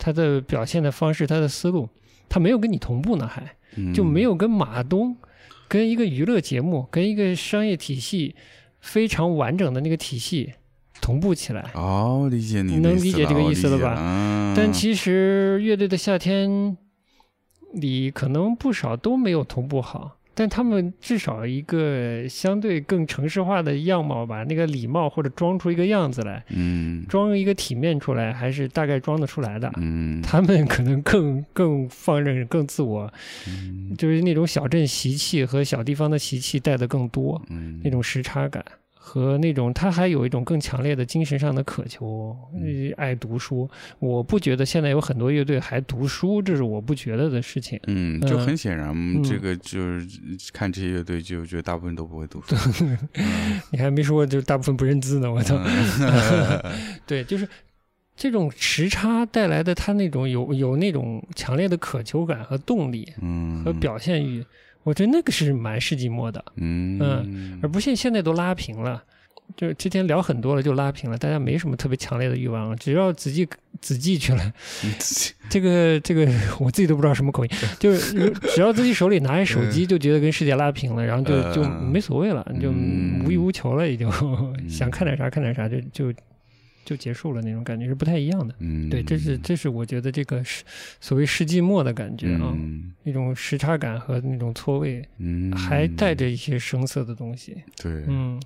他的表现的方式，他的思路，他没有跟你同步呢，还嗯，就没有跟马东，跟一个娱乐节目，跟一个商业体系非常完整的那个体系同步起来。哦，理解你的能理解这个意思了吧？但其实乐队的夏天里可能不少都没有同步好，但他们至少一个相对更城市化的样貌吧，那个礼貌或者装出一个样子来，嗯。装一个体面出来，还是大概装得出来的。嗯。他们可能更更放任、更自我，嗯。就是那种小镇习气和小地方的习气带的更多，嗯。那种时差感和那种他还有一种更强烈的精神上的渴求，爱读书。我不觉得现在有很多乐队还读书，这是我不觉得的事情。嗯，就嗯很显然，嗯这个就是看这些乐队，就觉得大部分都不会读书。嗯你还没说，就大部分不认字呢，我操！嗯 对，就是这种时差带来的他那种有有那种强烈的渴求感和动力嗯和表现欲，我觉得那个是蛮世纪末的。嗯而不是现在都拉平了。就之前聊很多了，就拉平了，大家没什么特别强烈的欲望了。只要子记子记去了，嗯这个这个我自己都不知道什么口音，就是只要自己手里拿着手机，就觉得跟世界拉平了，然后就就嗯没所谓了，就嗯无欲无求了，也 就想看点啥看点啥，就就就结束了那种感觉是不太一样的。嗯，对，这是这是我觉得这个是所谓世纪末的感觉啊，嗯。那种时差感和那种错位，嗯，还带着一些生涩的东西。对，嗯，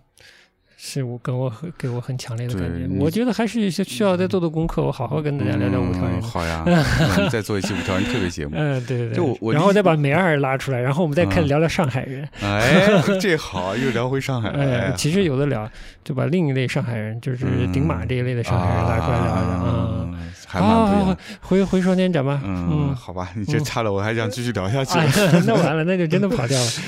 是我跟我很给我很强烈的感觉我觉得还是需要再做做功课，我好好跟大家聊聊五条人嗯。好呀，我们再做一期五条人特别节目。嗯，对对对。就我我然后再把梅二拉出来，然后我们再开始嗯聊聊上海人。哎，这好，又聊回上海。哎，其实有的聊，就把另一类上海人，就是顶马这一类的上海人拉出来聊聊啊。啊，还蛮不一好样。回回双年展吧。嗯，嗯，好吧，你这差了，我还想继续聊下去。哎，那完了，那就真的跑掉了。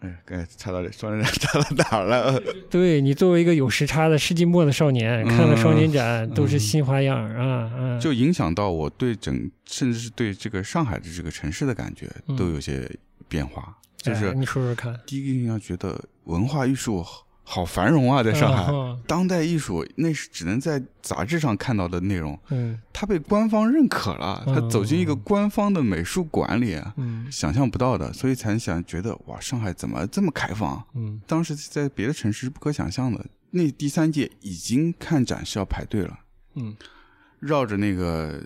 哎，该差到双年展差到哪儿了？对你作为一个有时差的世纪末的少年，看了双年展都是嗯新花样啊啊！就影响到我对整，甚至是对这个上海的这个城市的感觉嗯都有些变化。就是哎你说说看，第一个印象，觉得文化艺术好好繁荣啊，在上海。嗯当代艺术那是只能在杂志上看到的内容，嗯它被官方认可了，它嗯走进一个官方的美术馆里，嗯想象不到的，所以才想觉得哇，上海怎么这么开放？嗯当时在别的城市是不可想象的。那第三届已经看展是要排队了，嗯，绕着那个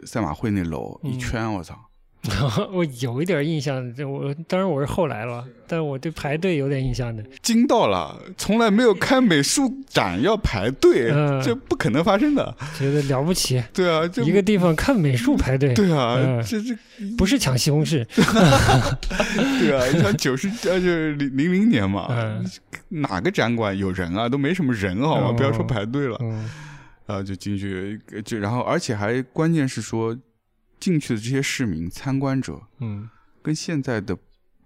呃赛马会那楼一嗯圈，我操！我有一点印象，这我当然我是后来了，但我对排队有点印象的。惊到了，从来没有看美术展要排队，嗯。这不可能发生的。觉得了不起，对啊，这一个地方看美术排队，对啊，嗯。这这不是抢西红柿，对啊，你像九十呃，就是零零零年嘛，嗯。哪个展馆有人啊？都没什么人好吗？哦不要说排队了，嗯。然后就进去，就然后而且还关键是说，进去的这些市民参观者嗯跟现在的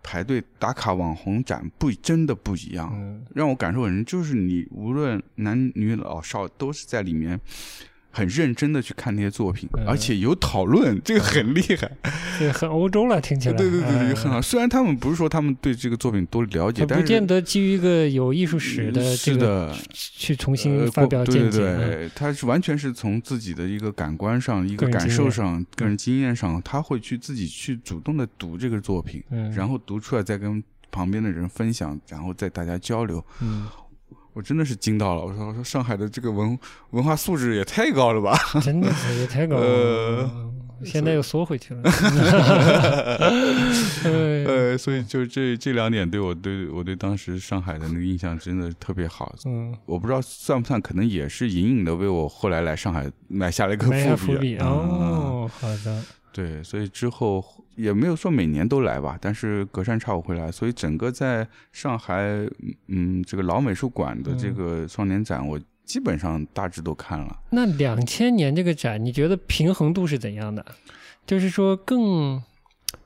排队打卡网红展不真的不一样。嗯让我感受很深，就是你无论男女老少都是在里面很认真的去看那些作品，嗯而且有讨论，这个很厉害。对很欧洲了，听起来。对对对对，嗯很好。虽然他们不是说他们对这个作品多了解，但是见得基于一个有艺术史的这是个的，去重新呃发表对对见解。对对，他是完全是从自己的一个感官上、一个感受上、个人经验上，他会去自己去主动的读这个作品，嗯，然后读出来再跟旁边的人分享，然后再大家交流。嗯，我真的是惊到了，我说我说上海的这个文文化素质也太高了吧？真的是也太高了。现在又缩回去了。呃，呃，所以就这这两点对我对我对当时上海的那个印象真的特别好。嗯，我不知道算不算，可能也是隐隐的为我后来来上海埋下了一个埋下伏伏笔啊哦，好的，对，所以之后也没有说每年都来吧，但是隔三差五会来。所以整个在上海，嗯，这个老美术馆的这嗯个双年展，我基本上大致都看了。那两千年这个展，你觉得平衡度是怎样的？就是说更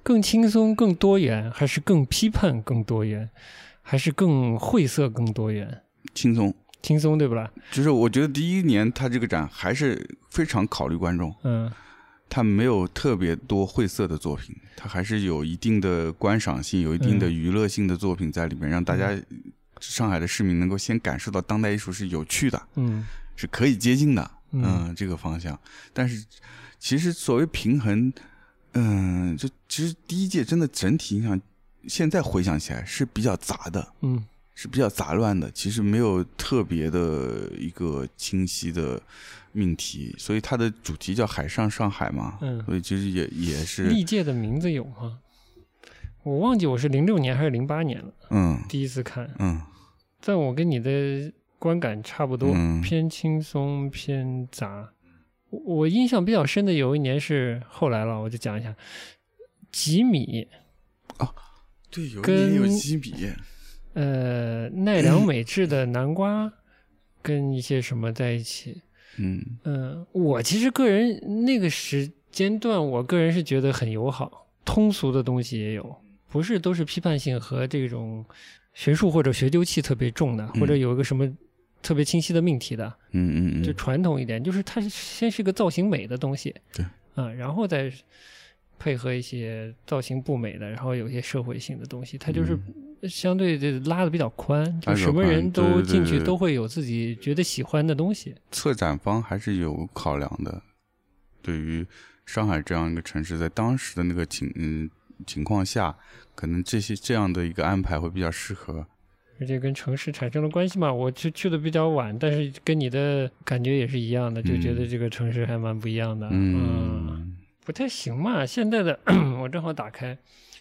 更轻松、更多元，还是更批判、更多元，还是更晦涩、更多元？轻松，轻松对不啦？就是我觉得第一年他这个展还是非常考虑观众，嗯他没有特别多晦涩的作品，他还是有一定的观赏性、有一定的嗯。娱乐性的作品在里面，让大家上海的市民能够先感受到当代艺术是有趣的，嗯。是可以接近的，嗯。嗯，这个方向。但是其实所谓平衡，嗯，就其实第一届真的整体印象，现在回想起来是比较杂的，嗯是比较杂乱的，其实没有特别的一个清晰的命题，所以它的主题叫“海上上海”嘛，嗯所以其实也也是，历届的名字有吗？我忘记我是零六年还是零八年了，嗯第一次看，嗯但我跟你的观感差不多，嗯偏轻松偏杂。我我印象比较深的有一年是后来了，我就讲一下，吉米对，有一跟年有几笔，呃奈良美智的南瓜跟一些什么在一起。嗯。嗯，我其实个人那个时间段，我个人是觉得很友好，通俗的东西也有，不是都是批判性和这种学术或者学究气特别重的，或者嗯。有一个什么特别清晰的命题的，嗯嗯嗯就，传统一点，就是它是先是个造型美的东西，对，啊，然后再配合一些造型不美的，然后有一些社会性的东西，它就是相对的拉的比较宽，就什么人都进去都会有自己觉得喜欢的东西。策展方还是有考量的，对于上海这样一个城市，在当时的那个情嗯情况下，可能这些这样的一个安排会比较适合。而且跟城市产生了关系嘛，我去去的比较晚，但是跟你的感觉也是一样的，就觉得这个城市还蛮不一样的。嗯不太行嘛。现在的 我正好打开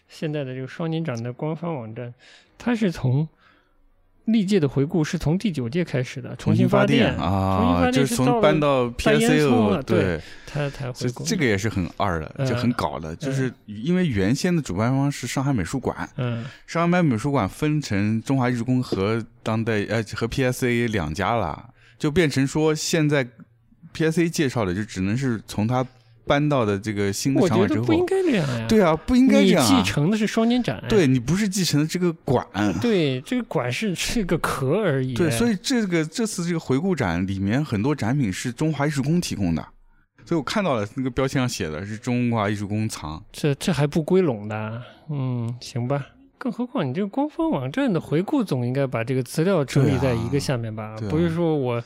现在的这个双年展的官方网站，它是从历届的回顾是从第九届开始的，重新发电啊，重新发电就是从搬到大烟囱 PSA 了对对，它才回顾。这个也是很二的，嗯就很搞的，就是因为原先的主办方是上海美术馆，嗯上海美术馆分成中华艺术宫和当代呃和 PSA 两家了，就变成说现在 PSA 介绍的就只能是从他搬到的这个新的我场馆之后不，应该这样呀。对啊，不应该这样、啊，继承的是双年展。对你不是继承的这个馆，对，这个馆是是个壳而已。对，所以这个这次这个回顾展里面很多展品是中华艺术宫提供的，所以我看到了那个标签上写的是中华艺术宫藏，这这还不归拢的，嗯，行吧。更何况你这个官方网站的回顾总应该把这个资料整理在一个下面吧？不是说我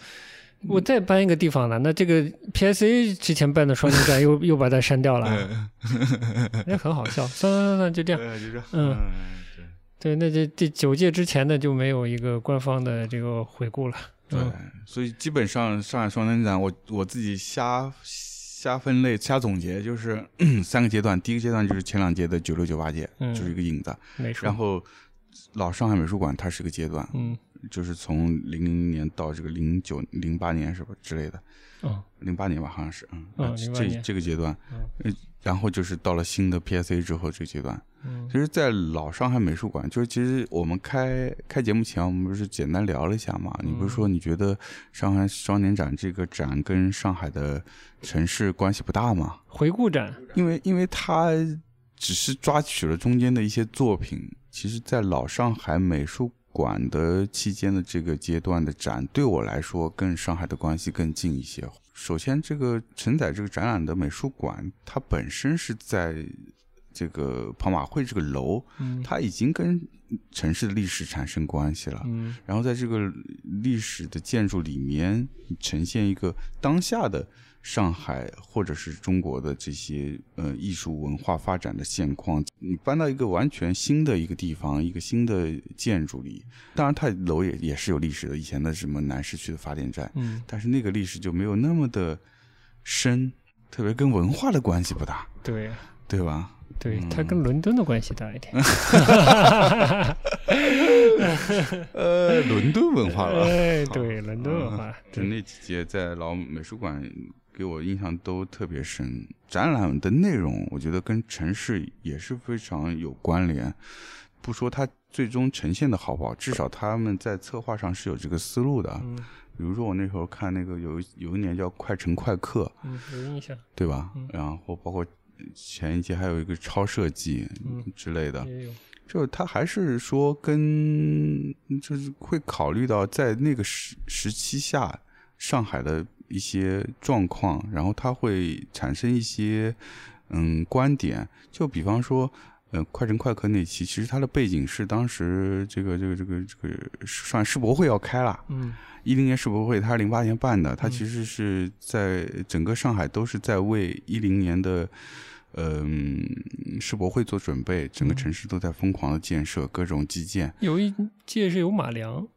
我再搬一个地方了，那这个 PSA 之前办的双年展 又又把它删掉了，那 很好笑。算了算算，就这样。对，就这样，嗯对，那这第九届之前的就没有一个官方的这个回顾了。对嗯，所以基本上上海双年展，我我自己瞎瞎分类、瞎总结，就是 三个阶段。第一个阶段就是前两届的九六、九八届，嗯就是一个影子。没错。然后老上海美术馆它是个阶段，嗯就是从零零年到这个零九、零八年是吧之类的，哦零八年吧，好像是，嗯，嗯这这个阶段，嗯呃然后就是到了新的 PSA 之后这个阶段。嗯其实，在老上海美术馆，就是其实我们开开节目前，我们不是简单聊了一下嘛？你不是说你觉得上海双年展这个展跟上海的城市关系不大吗？回顾展。因为因为它只是抓取了中间的一些作品，其实，在老上海美术馆的期间的这个阶段的展，对我来说跟上海的关系更近一些。首先，这个承载这个展览的美术馆，它本身是在这个跑马会这个楼，嗯它已经跟城市的历史产生关系了。嗯然后在这个历史的建筑里面，呈现一个当下的上海或者是中国的这些呃艺术文化发展的现况。你搬到一个完全新的一个地方，一个新的建筑里，当然它楼也也是有历史的，以前的什么南市区的发电站，嗯，但是那个历史就没有那么的深，特别跟文化的关系不大，对对吧？对，嗯它跟伦敦的关系大一点。呃，伦敦文化了。哎，对，伦敦文化，就那几届在老美术馆给我印象都特别深。展览的内容，我觉得跟城市也是非常有关联。不说它最终呈现的好不好，至少他们在策划上是有这个思路的。嗯比如说我那时候看那个有一有一年叫“快城快客嗯，有印象，”，对吧？嗯然后包括前一届还有一个超设计嗯之类的，也有，就他还是说跟就是会考虑到在那个时时期下上海的一些状况，然后他会产生一些嗯观点，就比方说。呃，快城快客那期，其实它的背景是当时这个这个这个这个上世博会要开了，嗯。一零年世博会，它是零八年办的，它嗯。其实是在整个上海都是在为一零年的嗯、世博会做准备，整个嗯。城市都在疯狂的建设各种基建，有一届是有马良，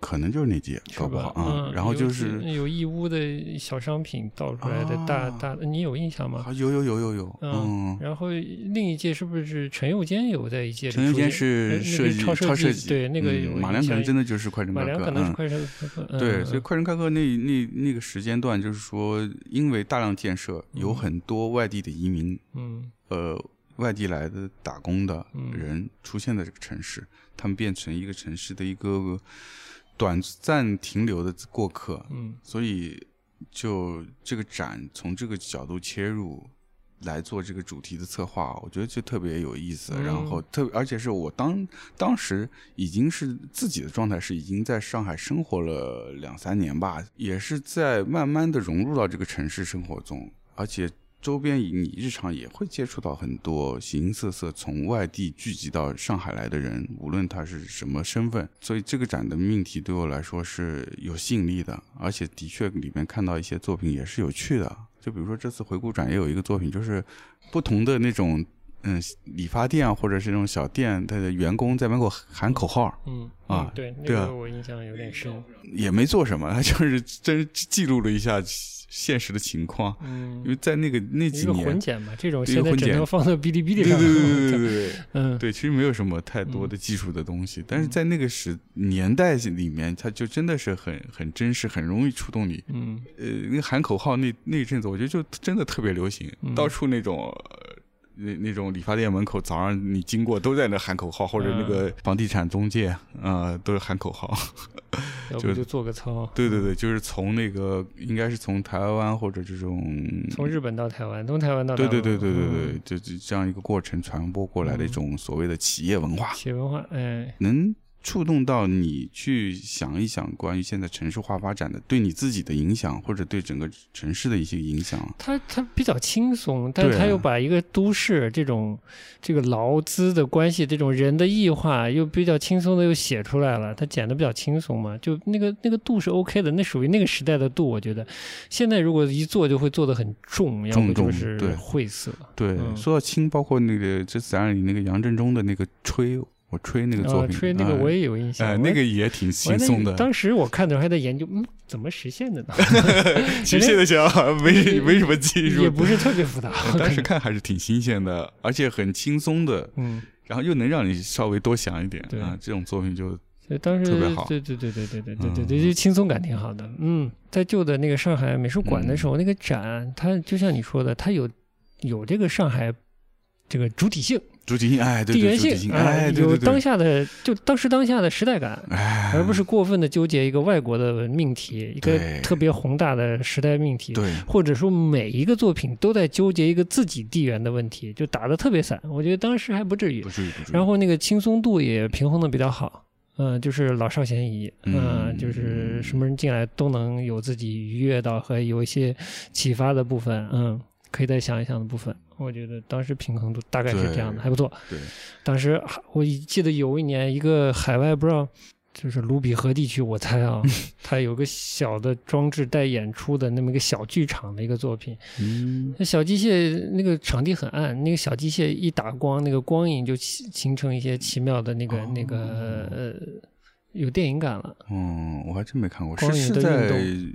可能就是那届，搞不好？啊、嗯，然后就是有义乌的小商品倒出来的大啊。大，你有印象吗？啊，有有有有有，嗯嗯，然后另一届是不是陈佑坚有在一届陈友坚是设计超设设计对那个马良可能真的就是快城马快客，嗯良可能是快人快客，嗯对，所以嗯。快人快客那那那个时间段，就是说，因为大量建设，有嗯。很多外地的移民，嗯。呃，外地来的打工的嗯。人出现在这个城市，他们变成一个城市的一个短暂停留的过客，嗯所以就这个展从这个角度切入。来做这个主题的策划，我觉得就特别有意思。嗯然后特而且是我当当时已经是自己的状态是已经在上海生活了两三年吧，也是在慢慢的融入到这个城市生活中，而且周边你日常也会接触到很多形形色色从外地聚集到上海来的人，无论他是什么身份，所以这个展的命题对我来说是有吸引力的，而且的确里面看到一些作品也是有趣的。就比如说这次回顾展也有一个作品，就是不同的那种嗯理发店啊，或者是那种小店，它的员工在门口喊口号，嗯啊嗯对，那对啊。个我印象有点深，也没做什么，他就是真 记录了一下现实的情况。嗯因，为在那个那一个几年，混剪嘛，这种一个现在只能放到哔哩哔哩上，对对对对 对对对。嗯对，其实没有什么太多的技术的东西，但是在那个时年代里面，它就真的是很很真实，很容易触动你。嗯呃，那个喊口号那那一阵子，我觉得就真的特别流行，嗯到处那种。呃那那种理发店门口，早上你经过都在那喊口号，或者那嗯。个房地产中介啊、呃都是喊口号。就 要不就做个操，对对对，就是从那个应该是从台湾或者这种从日本到台湾，从台湾到对对对对对对嗯，就就这样一个过程传播过来的一嗯。种所谓的企业文化，企业文化，哎，能触动到你去想一想关于现在城市化发展的对你自己的影响，或者对整个城市的一些影响。他他比较轻松，但是它又把一个都市这种这个劳资的关系，这种人的异化，又比较轻松的又写出来了。他剪的比较轻松嘛，就那个那个度是 OK 的，那属于那个时代的度。我觉得现在如果一做就会做的很重，要重重不就是对晦涩。对，嗯说到轻，包括那个这次展览里那个杨振中的那个吹，我吹那个作啊，品，吹那个哎我也有印象，哎，我那个也挺轻松的。当时我看的时候还在研究，嗯，怎么实现的呢？其实现的像没没什么技术也，不是特别复杂。当时看还是挺新鲜的，而且很轻松的，嗯，然后又能让你稍微多想一点对啊。这种作品就所以当时特别好对对对对对对对对嗯对，就轻松感挺好的。嗯，在旧的那个上海美术馆的时候，那个展，它就像你说的，它有有这个上海这个主体性、主体性，哎，对地缘性，哎，哎，有当下的就当时当下的时代感。哎，而不是过分的纠结一个外国的命题，一个特别宏大的时代命题，对，或者说每一个作品都在纠结一个自己地缘的问题，就打得特别散。我觉得当时还不至于不。至于不至于。然后那个轻松度也平衡的比较好，嗯，就是老少咸宜，嗯就是什么人进来都能有自己愉悦到和有一些启发的部分，嗯，可以再想一想的部分。我觉得当时平衡度大概是这样的，还不错。对，当时还我记得有一年一个海外不知道。就是卢比河地区，我猜啊，它有个小的装置带演出的那么一个小剧场的一个作品，嗯那小机械那个场地很暗，那个小机械一打光，那个光影就形形成一些奇妙的那个、那个呃，有电影感了。嗯，我还真没看过，光影的是是在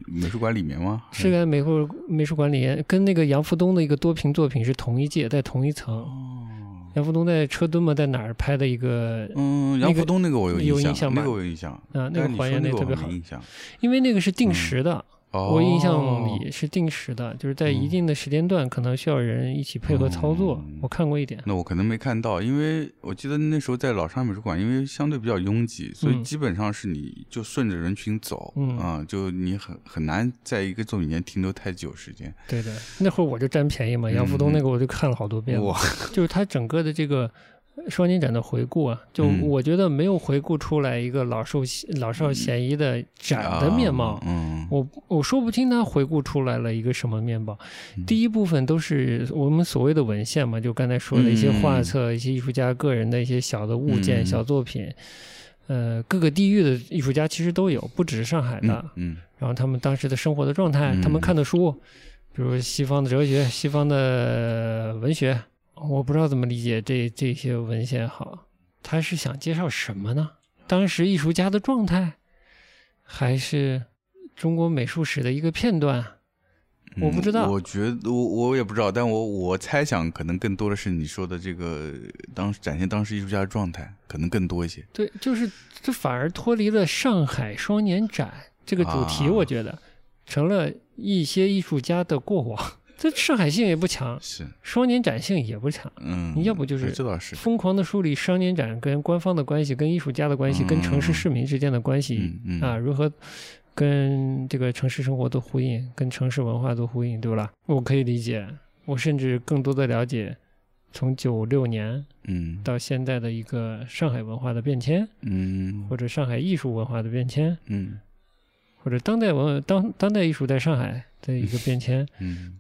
美术馆里面吗？是在美术美术馆里面，跟那个杨福东的一个多屏作品是同一届，在同一层。哦，杨福东在车墩嘛，在哪儿拍的一个？嗯，杨福东那个我有印象吧那个我有印象，啊那个还原说那个我得特别好印象。因为那个是定时的，哦，我印象里是定时的，就是在一定的时间段，可能需要人一起配合操作。嗯我看过一点。那我可能没看到，因为我记得那时候在老上海美术馆，因为相对比较拥挤，所以嗯基本上是你就顺着人群走，嗯啊，就你很很难在一个作品前停留太久时间。对的，那会儿我就占便宜嘛，杨福东那个我就看了好多遍就是他整个的这个双年展的回顾啊，就嗯我觉得没有回顾出来一个老少老少咸宜的展的面貌。啊嗯，我我说不清他回顾出来了一个什么面貌。嗯第一部分都是我们所谓的文献嘛，就刚才说的一些画册、一些艺术家个人的一些小的物件、嗯小作品。呃，各个地域的艺术家其实都有，不只是上海的。嗯然后他们当时的生活的状态，嗯他们看的书，比如西方的哲学、西方的文学，我不知道怎么理解这这些文献好。他是想介绍什么呢？当时艺术家的状态，还是中国美术史的一个片段？我不知道嗯我觉得我我也不知道，但我我猜想可能更多的是你说的这个当展现当时艺术家的状态，可能更多一些。对，就是这反而脱离了上海双年展这个主题，啊我觉得成了一些艺术家的过往。这上海性也不强，是，双年展性也不强。嗯，你要不就是哎这倒是，疯狂的梳理双年展跟官方的关系、跟艺术家的关系、跟城市市民之间的关系嗯嗯。啊，如何跟这个城市生活做呼应，跟城市文化做呼应，对吧？我可以理解，我甚至更多的了解从九六年嗯。到现在的一个上海文化的变迁，嗯。或者上海艺术文化的变迁，嗯。或者当代文当当代艺术在上海的一个变迁，嗯，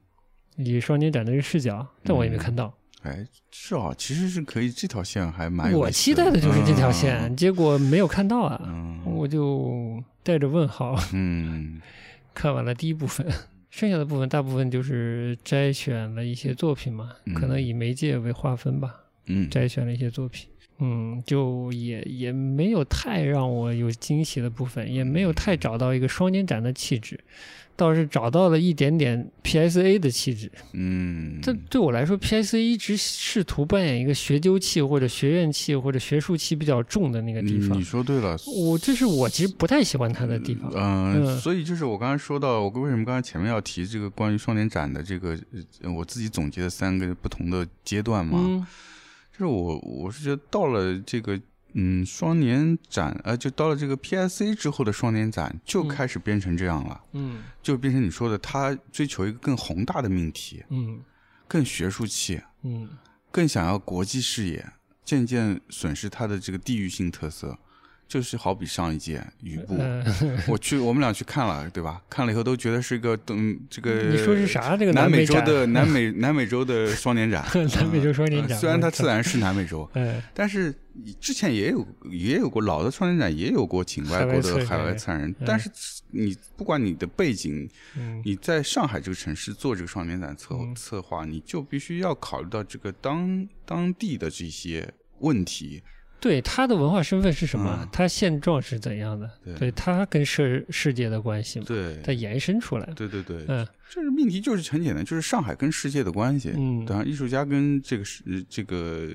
以双年展的这个视角，但我也没看到。哎，是啊，其实是可以，这条线还蛮有我期待的就是这条嗯。线，结果没有看到啊。嗯。我就带着问号嗯。看完了第一部分，剩下的部分大部分就是摘选了一些作品嘛，嗯可能以媒介为划分吧，嗯，摘选了一些作品。嗯，就也也没有太让我有惊喜的部分，也没有太找到一个双年展的气质，倒是找到了一点点 PSA 的气质。嗯，这对我来说，PSA 一直试图扮演一个学究气或者学院气或者学术气比较重的那个地方你你。说对了，我这是我其实不太喜欢他的地方。嗯、嗯所以就是我刚才说到，我为什么刚才前面要提这个关于双年展的这个，呃我自己总结的三个不同的阶段嘛，嗯就是我我是觉得到了这个嗯双年展，呃，就到了这个 PSC 之后的双年展，就嗯。开始变成这样了，嗯。就变成你说的，他追求一个更宏大的命题，嗯。更学术气，嗯。更想要国际视野，渐渐损失它的这个地域性特色。就是好比上一届雨布，呃，我去，我们俩去看了，对吧？看了以后都觉得是一个，等，这个你说是啥？这个南美洲的 南美南美洲的双年展，南美洲双年展呃虽然它自然是南美洲，呃但是之前也有也有过老的双年展，也有过请外国的海外策展人，但是你不管你的背景，嗯你在上海这个城市做这个双年展策嗯策划，你就必须要考虑到这个当当地的这些问题。对他的文化身份是什么嗯？他现状是怎样的？对对他跟世世界的关系嘛，对，他延伸出来。对对对，嗯这个命题就是很简单，就是上海跟世界的关系，嗯当然艺术家跟这个是这个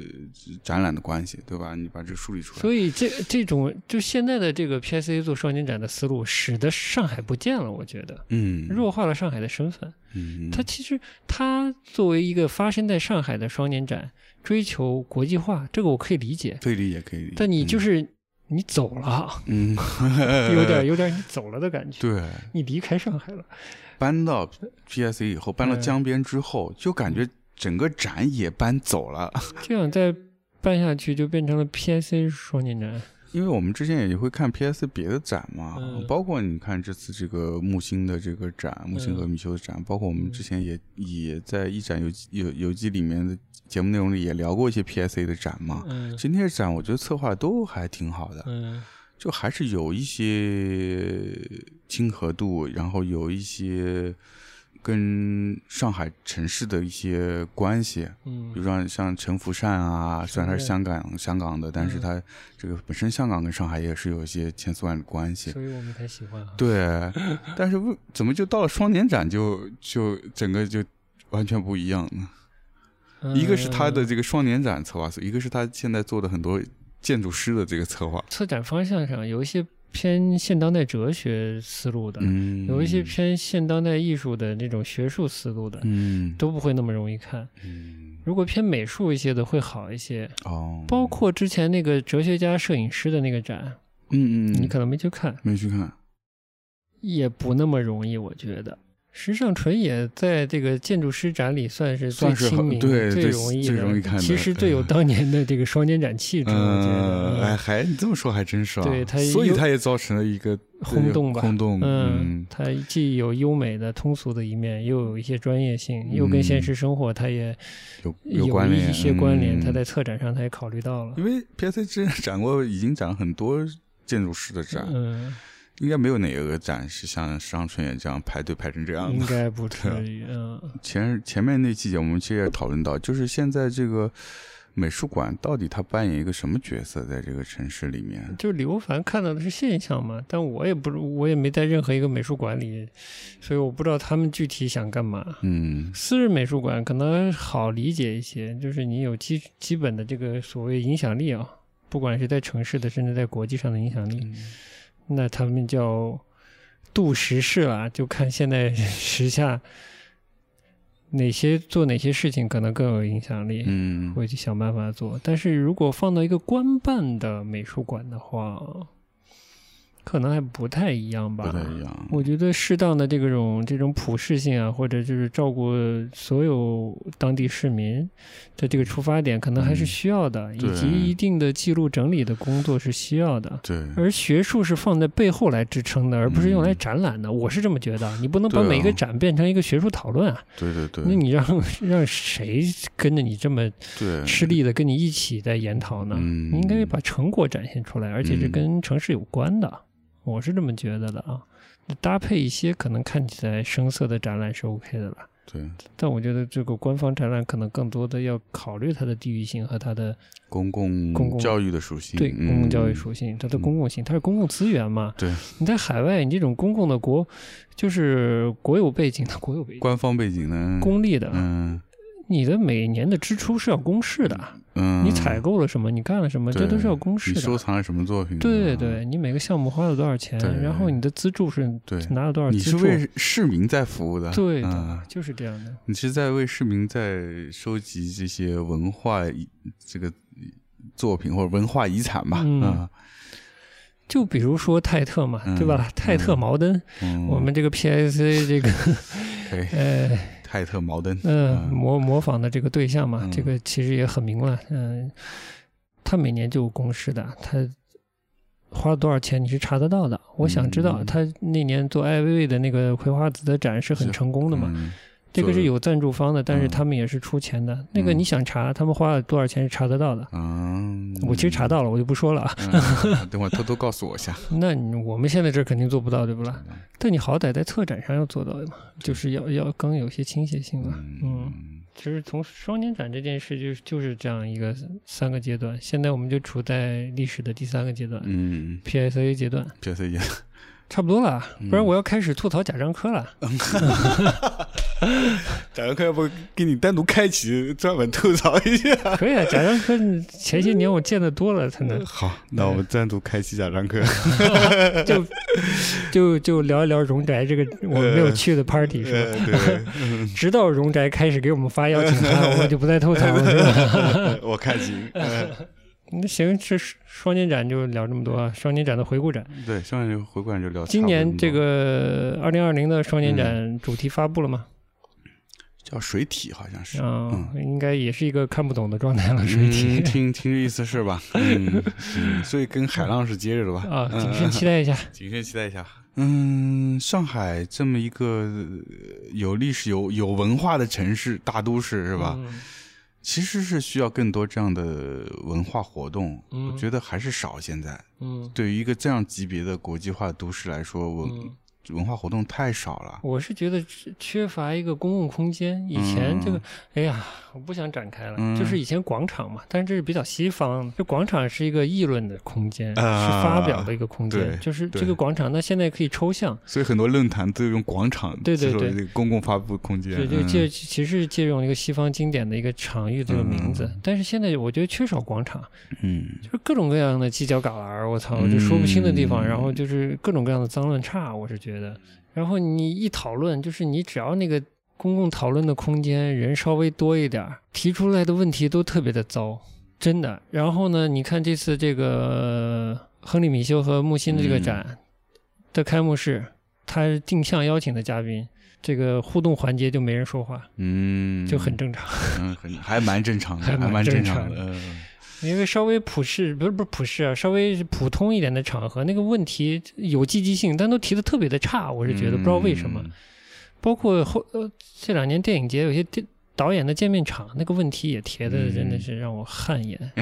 展览的关系，对吧？你把这个梳理出来，所以这这种就现在的这个 PSA 做双年展的思路，使得上海不见了。我觉得嗯，弱化了上海的身份。嗯，它其实它作为一个发生在上海的双年展，追求国际化，这个我可以理解。可以理解，可以理解。但你就是是你走了，嗯，有点有点你走了的感觉，对，你离开上海了。搬到 PSC 以后，搬到嗯江边之后，就感觉整个展也搬走了。这样再办下去，就变成了 PSC 双年展。因为我们之前也会看 PS 别的展嘛，嗯。包括你看这次这个木星的这个展，木星和米修的展，包括我们之前也也在一展游记游游记里面的节目内容里也聊过一些 PSA 的展嘛。嗯。今天的展我觉得策划都还挺好的，嗯。就还是有一些亲和度，然后有一些跟上海城市的一些关系，嗯比如说像陈福善啊，虽然他是香港香港的，但是嗯他这个本身香港跟上海也是有一些千丝万缕的关系。所以我们才喜欢啊。对，但是为怎么就到了双年展就就整个就完全不一样呢？嗯一个是他的这个双年展策划，一个是他现在做的很多建筑师的这个策划。策展方向上有一些偏现当代哲学思路的，嗯，有一些偏现当代艺术的那种学术思路的，嗯都不会那么容易看。嗯如果偏美术一些的会好一些，哦，包括之前那个哲学家、摄影师的那个展，嗯嗯，你可能没去看，没去看。也不那么容易，我觉得。时尚纯也在这个建筑师展里算是最亲民、最对最容易的，最容易看的其实最有当年的这个双年展气质，我觉得。嗯，哎，还你这么说还真是啊。对它有所以它也造成了一个轰动吧，轰动。嗯，它既有优美的通俗的一面，又有一些专业性，又跟现实生活它也有有关联一些关联。嗯它在策展上它也考虑到了。因为 P S C 之前展过，已经展了很多建筑师的展，嗯，应该没有哪个展是像时尚春野这样排队排成这样的。应该不至于。嗯，前前面那期节目我们其实也讨论到，就是现在这个美术馆到底它扮演一个什么角色，在这个城市里面？就刘凡看到的是现象嘛，但我也不，我也没在任何一个美术馆里，所以我不知道他们具体想干嘛。嗯私人美术馆可能好理解一些，就是你有基基本的这个所谓影响力啊，不管是在城市的，甚至在国际上的影响力，那他们叫度时事了，就看现在 时下哪些做哪些事情可能更有影响力，嗯会去想办法做。但是如果放到一个官办的美术馆的话，可能还不太一样吧。不太一样。我觉得适当的这种这种普适性啊，或者就是照顾所有当地市民的这个出发点，可能还是嗯需要的，以及一定的记录整理的工作是需要的。对，而学术是放在背后来支撑的，而不是用来展览的。我是这么觉得，你不能把每个展变成一个学术讨论啊！对对对，那你让让谁跟着你这么对吃力的跟你一起在研讨呢？嗯你应该把成果展现出来，而且是嗯跟城市有关的。我是这么觉得的啊。搭配一些可能看起来生涩的展览是 OK 的吧，对但我觉得这个官方展览可能更多的要考虑它的地域性和它的公共公共教育的属性，对嗯公共教育属性，它的公共性，它是公共资源嘛。对你在海外，你这种公共的国就是国有背景的，国有背景，官方背景的，公立的，嗯你的每年的支出是要公示的。嗯，你采购了什么，你干了什么，这都是要公示的。你收藏了什么作品？对对，你每个项目花了多少钱，然后你的资助是对拿了多少你是？为市民在服务的，对的，嗯就是这样的。你是在为市民在收集这些文化这个作品或者文化遗产吧？嗯啊就比如说泰特嘛，嗯对吧？泰特嗯茅登，嗯，我们这个 PSC 这个 哎，呃泰特茅登，嗯模模仿的这个对象嘛，嗯这个其实也很明了。嗯，他每年就有公示的，他花了多少钱你是查得到的。我想知道嗯他那年做艾薇薇的那个葵花籽的展是很成功的嘛。这个是有赞助方的，但是嗯他们也是出钱的。那个嗯你想查，他们花了多少钱是查得到的。嗯，我其实查到了，我就不说了 等会儿偷偷告诉我一下。那你我们现在这儿肯定做不到，对不啦？但你好歹在策展上要做到的嘛，就是要要更有些倾斜性嘛。嗯，嗯其实从双年展这件事就就是这样一个三个阶段，现在我们就处在历史的第三个阶段、嗯 PSA 阶段，，PS 也差不多了，嗯不然我要开始吐槽贾樟柯了。贾樟柯要不给你单独开启专门吐槽一下？可以啊，贾樟柯前些年我见的多了，才能 好，那我们单独开启贾樟柯。就就就聊一聊荣宅这个我们没有去的 party 是吧？呃对，嗯直到荣宅开始给我们发邀请函，我们就不再吐槽了，是吧？我看行。呃那行，这双年展就聊这么多啊。双年展的回顾展，对，双年回顾展就聊。今年这个二零二零的双年展主题发布了吗？叫水体，好像是。嗯，应该也是一个看不懂的状态了。水体，听听这意思是吧？嗯，所以跟海浪是接着的吧？啊，谨慎期待一下，谨慎期待一下。嗯，上海这么一个有历史、有有文化的城市、大都市，是吧？其实是需要更多这样的文化活动。我觉得还是少。现在，嗯，对于一个这样级别的国际化都市来说，文。文化活动太少了，我是觉得缺乏一个公共空间。以前这个，哎呀，我不想展开了，就是以前广场嘛，但是这是比较西方，这广场是一个议论的空间，是发表的一个空间，就是这个广场，那现在可以抽象，所以很多论坛都用广场对对对公共发布空间，对，就借其实借用一个西方经典的一个场域这个名字，但是现在我觉得缺少广场，嗯，就是各种各样的犄角旮旯，我操，就说不清的地方，然后就是各种各样的脏乱差，我是觉得。然后你一讨论，就是你只要那个公共讨论的空间人稍微多一点，提出来的问题都特别的糟，真的。然后呢，你看这次这个亨利米修和木心的这个展的开幕式，他定向邀请的嘉宾，这个互动环节就没人说话，嗯，就很正常，嗯，很 还蛮正常的，还蛮正常的。因为稍微普世不是不是普世啊，稍微普通一点的场合，那个问题有积极性，但都提的特别的差，我是觉得不知道为什么。包括后呃这两年电影节有些电导演的见面场，那个问题也提的真的是让我汗颜。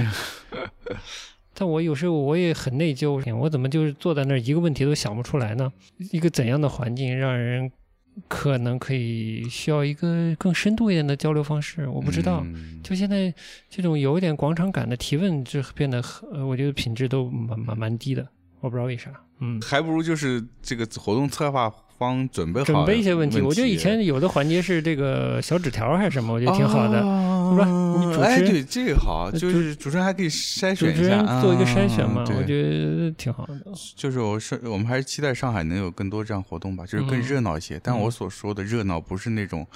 但我有时候我也很内疚，我怎么就是坐在那儿一个问题都想不出来呢？一个怎样的环境让人？可能可以需要一个更深度一点的交流方式，我不知道。就现在这种有一点广场感的提问，就变得呃，我觉得品质都蛮蛮蛮低的，我不知道为啥。嗯，还不如就是这个活动策划。方准备好准备一些问题，我觉得以前有的环节是这个小纸条还是什么，我觉得挺好的，是吧？你主持人对这个好，就是主持人还可以筛选一下，做一个筛选嘛，我觉得挺好的。就是我是我们还是期待上海能有更多这样活动吧，就是更热闹一些。但我所说的热闹不是那种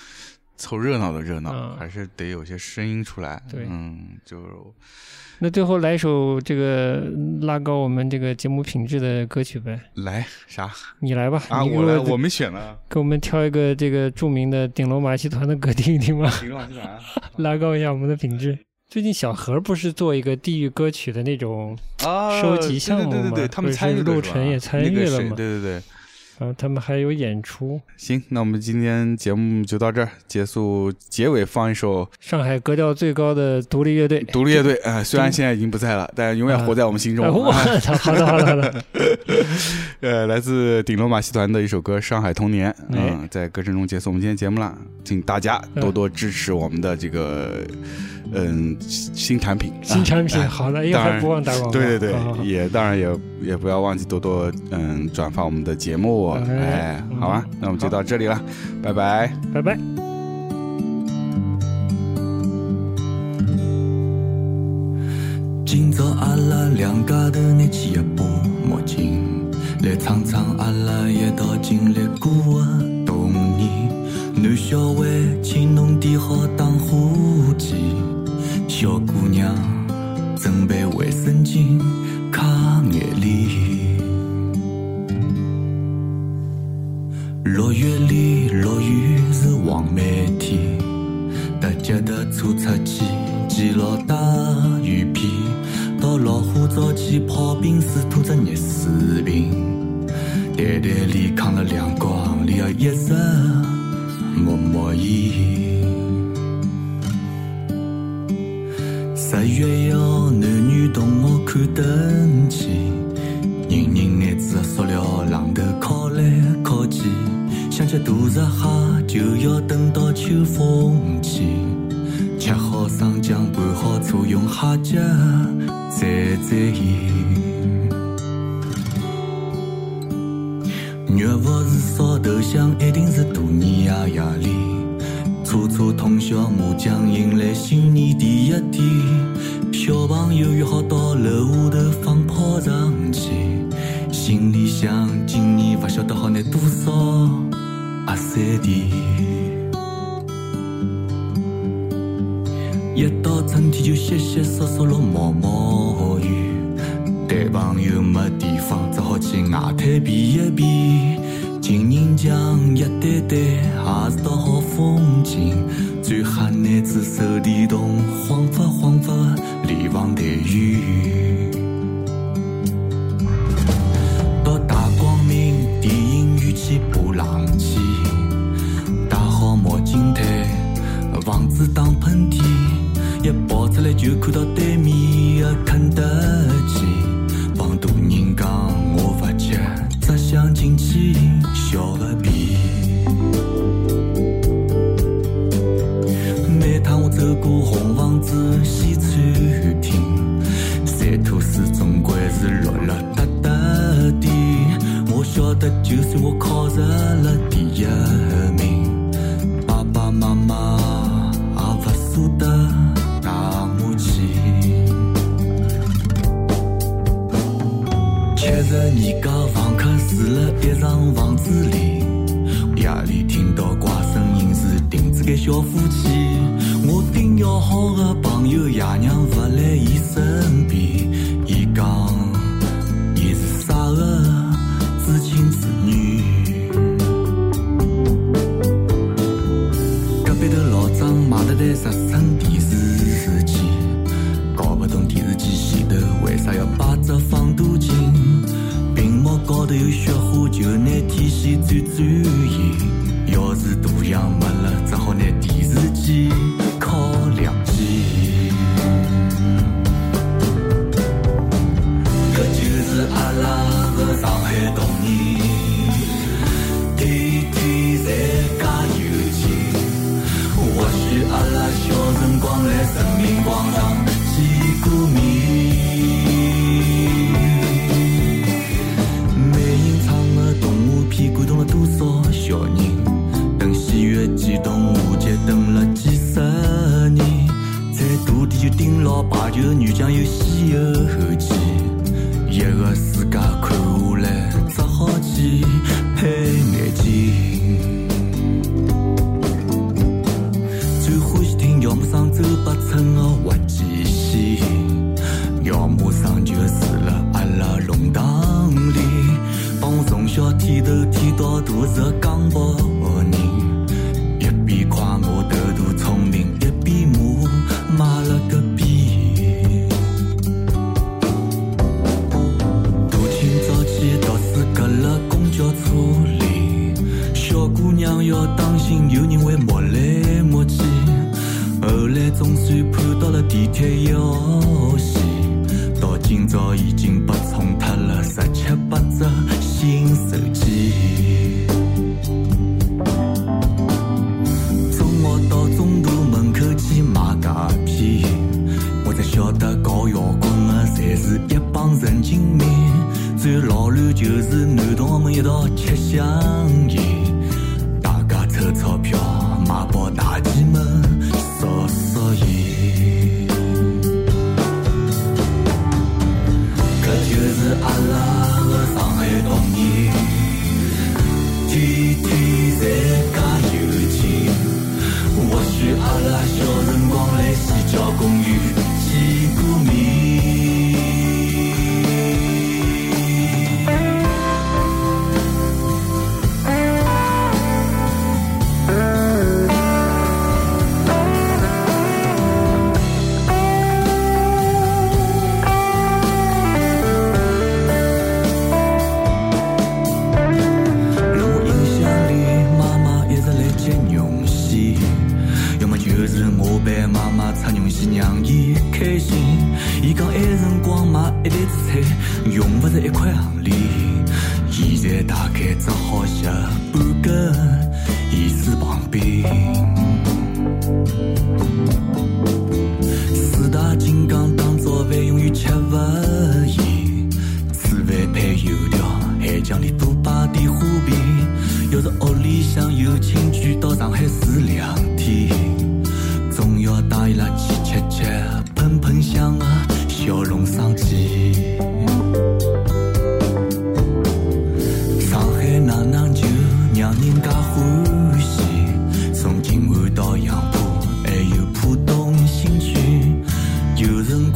凑热闹的热闹，还是得有些声音出来。对，嗯，就。那最后来一首这个拉高我们这个节目品质的歌曲呗？来啥？你来吧。啊，我来，我没选了。给我们挑一个这个著名的顶楼马戏团的歌听一听吧。顶楼马戏团，拉高一下我们的品质。最近小何不是做一个地域歌曲的那种收集项目吗？对对对，他们参与陆晨也参与了嘛？对对对。然后他们还有演出。行，那我们今天节目就到这儿结束。结尾放一首上海格调最高的独立乐队。独立乐队啊，虽然现在已经不在了，但永远活在我们心中。好的，好的，好的。呃，来自顶楼马戏团的一首歌《上海童年》。嗯，在歌声中结束我们今天节目了，请大家多多支持我们的这个。嗯，新产品，新产品，好的，当然不忘打广告，对对对，也当然也也不要忘记多多嗯转发我们的节目，哎，好吧，那我们就到这里了，拜拜，拜拜。今朝阿拉两家头拿起一把墨镜，来唱唱阿拉一道经历过的童年。男小孩，请侬点好打火机。小姑娘，准备卫生巾、擦眼泪。六月里落雨是黄梅天，搭脚踏车出去记牢大雨片，到老虎灶去泡冰水，拖只热水瓶，袋袋里扛了两光里啊一直默默烟。十月要男女同学看灯去，吃大闸蟹就要等到秋风起，吃好生姜拌好醋用虾脚蘸蘸盐。肉不是烧头香，一定是大年夜夜里。初初通宵麻将，迎来新年第一天。小朋友约好到楼下头放炮仗去，心里想今年不晓得好拿多少阿些地，一到春天就稀稀疏疏落毛毛雨，带朋友没地方，只好去外滩避一避。情人墙一堆堆，也是道好风景。最吓男子手电筒晃发晃发，里房带雨。行くだって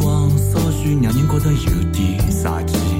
稍许让人觉得有点傻气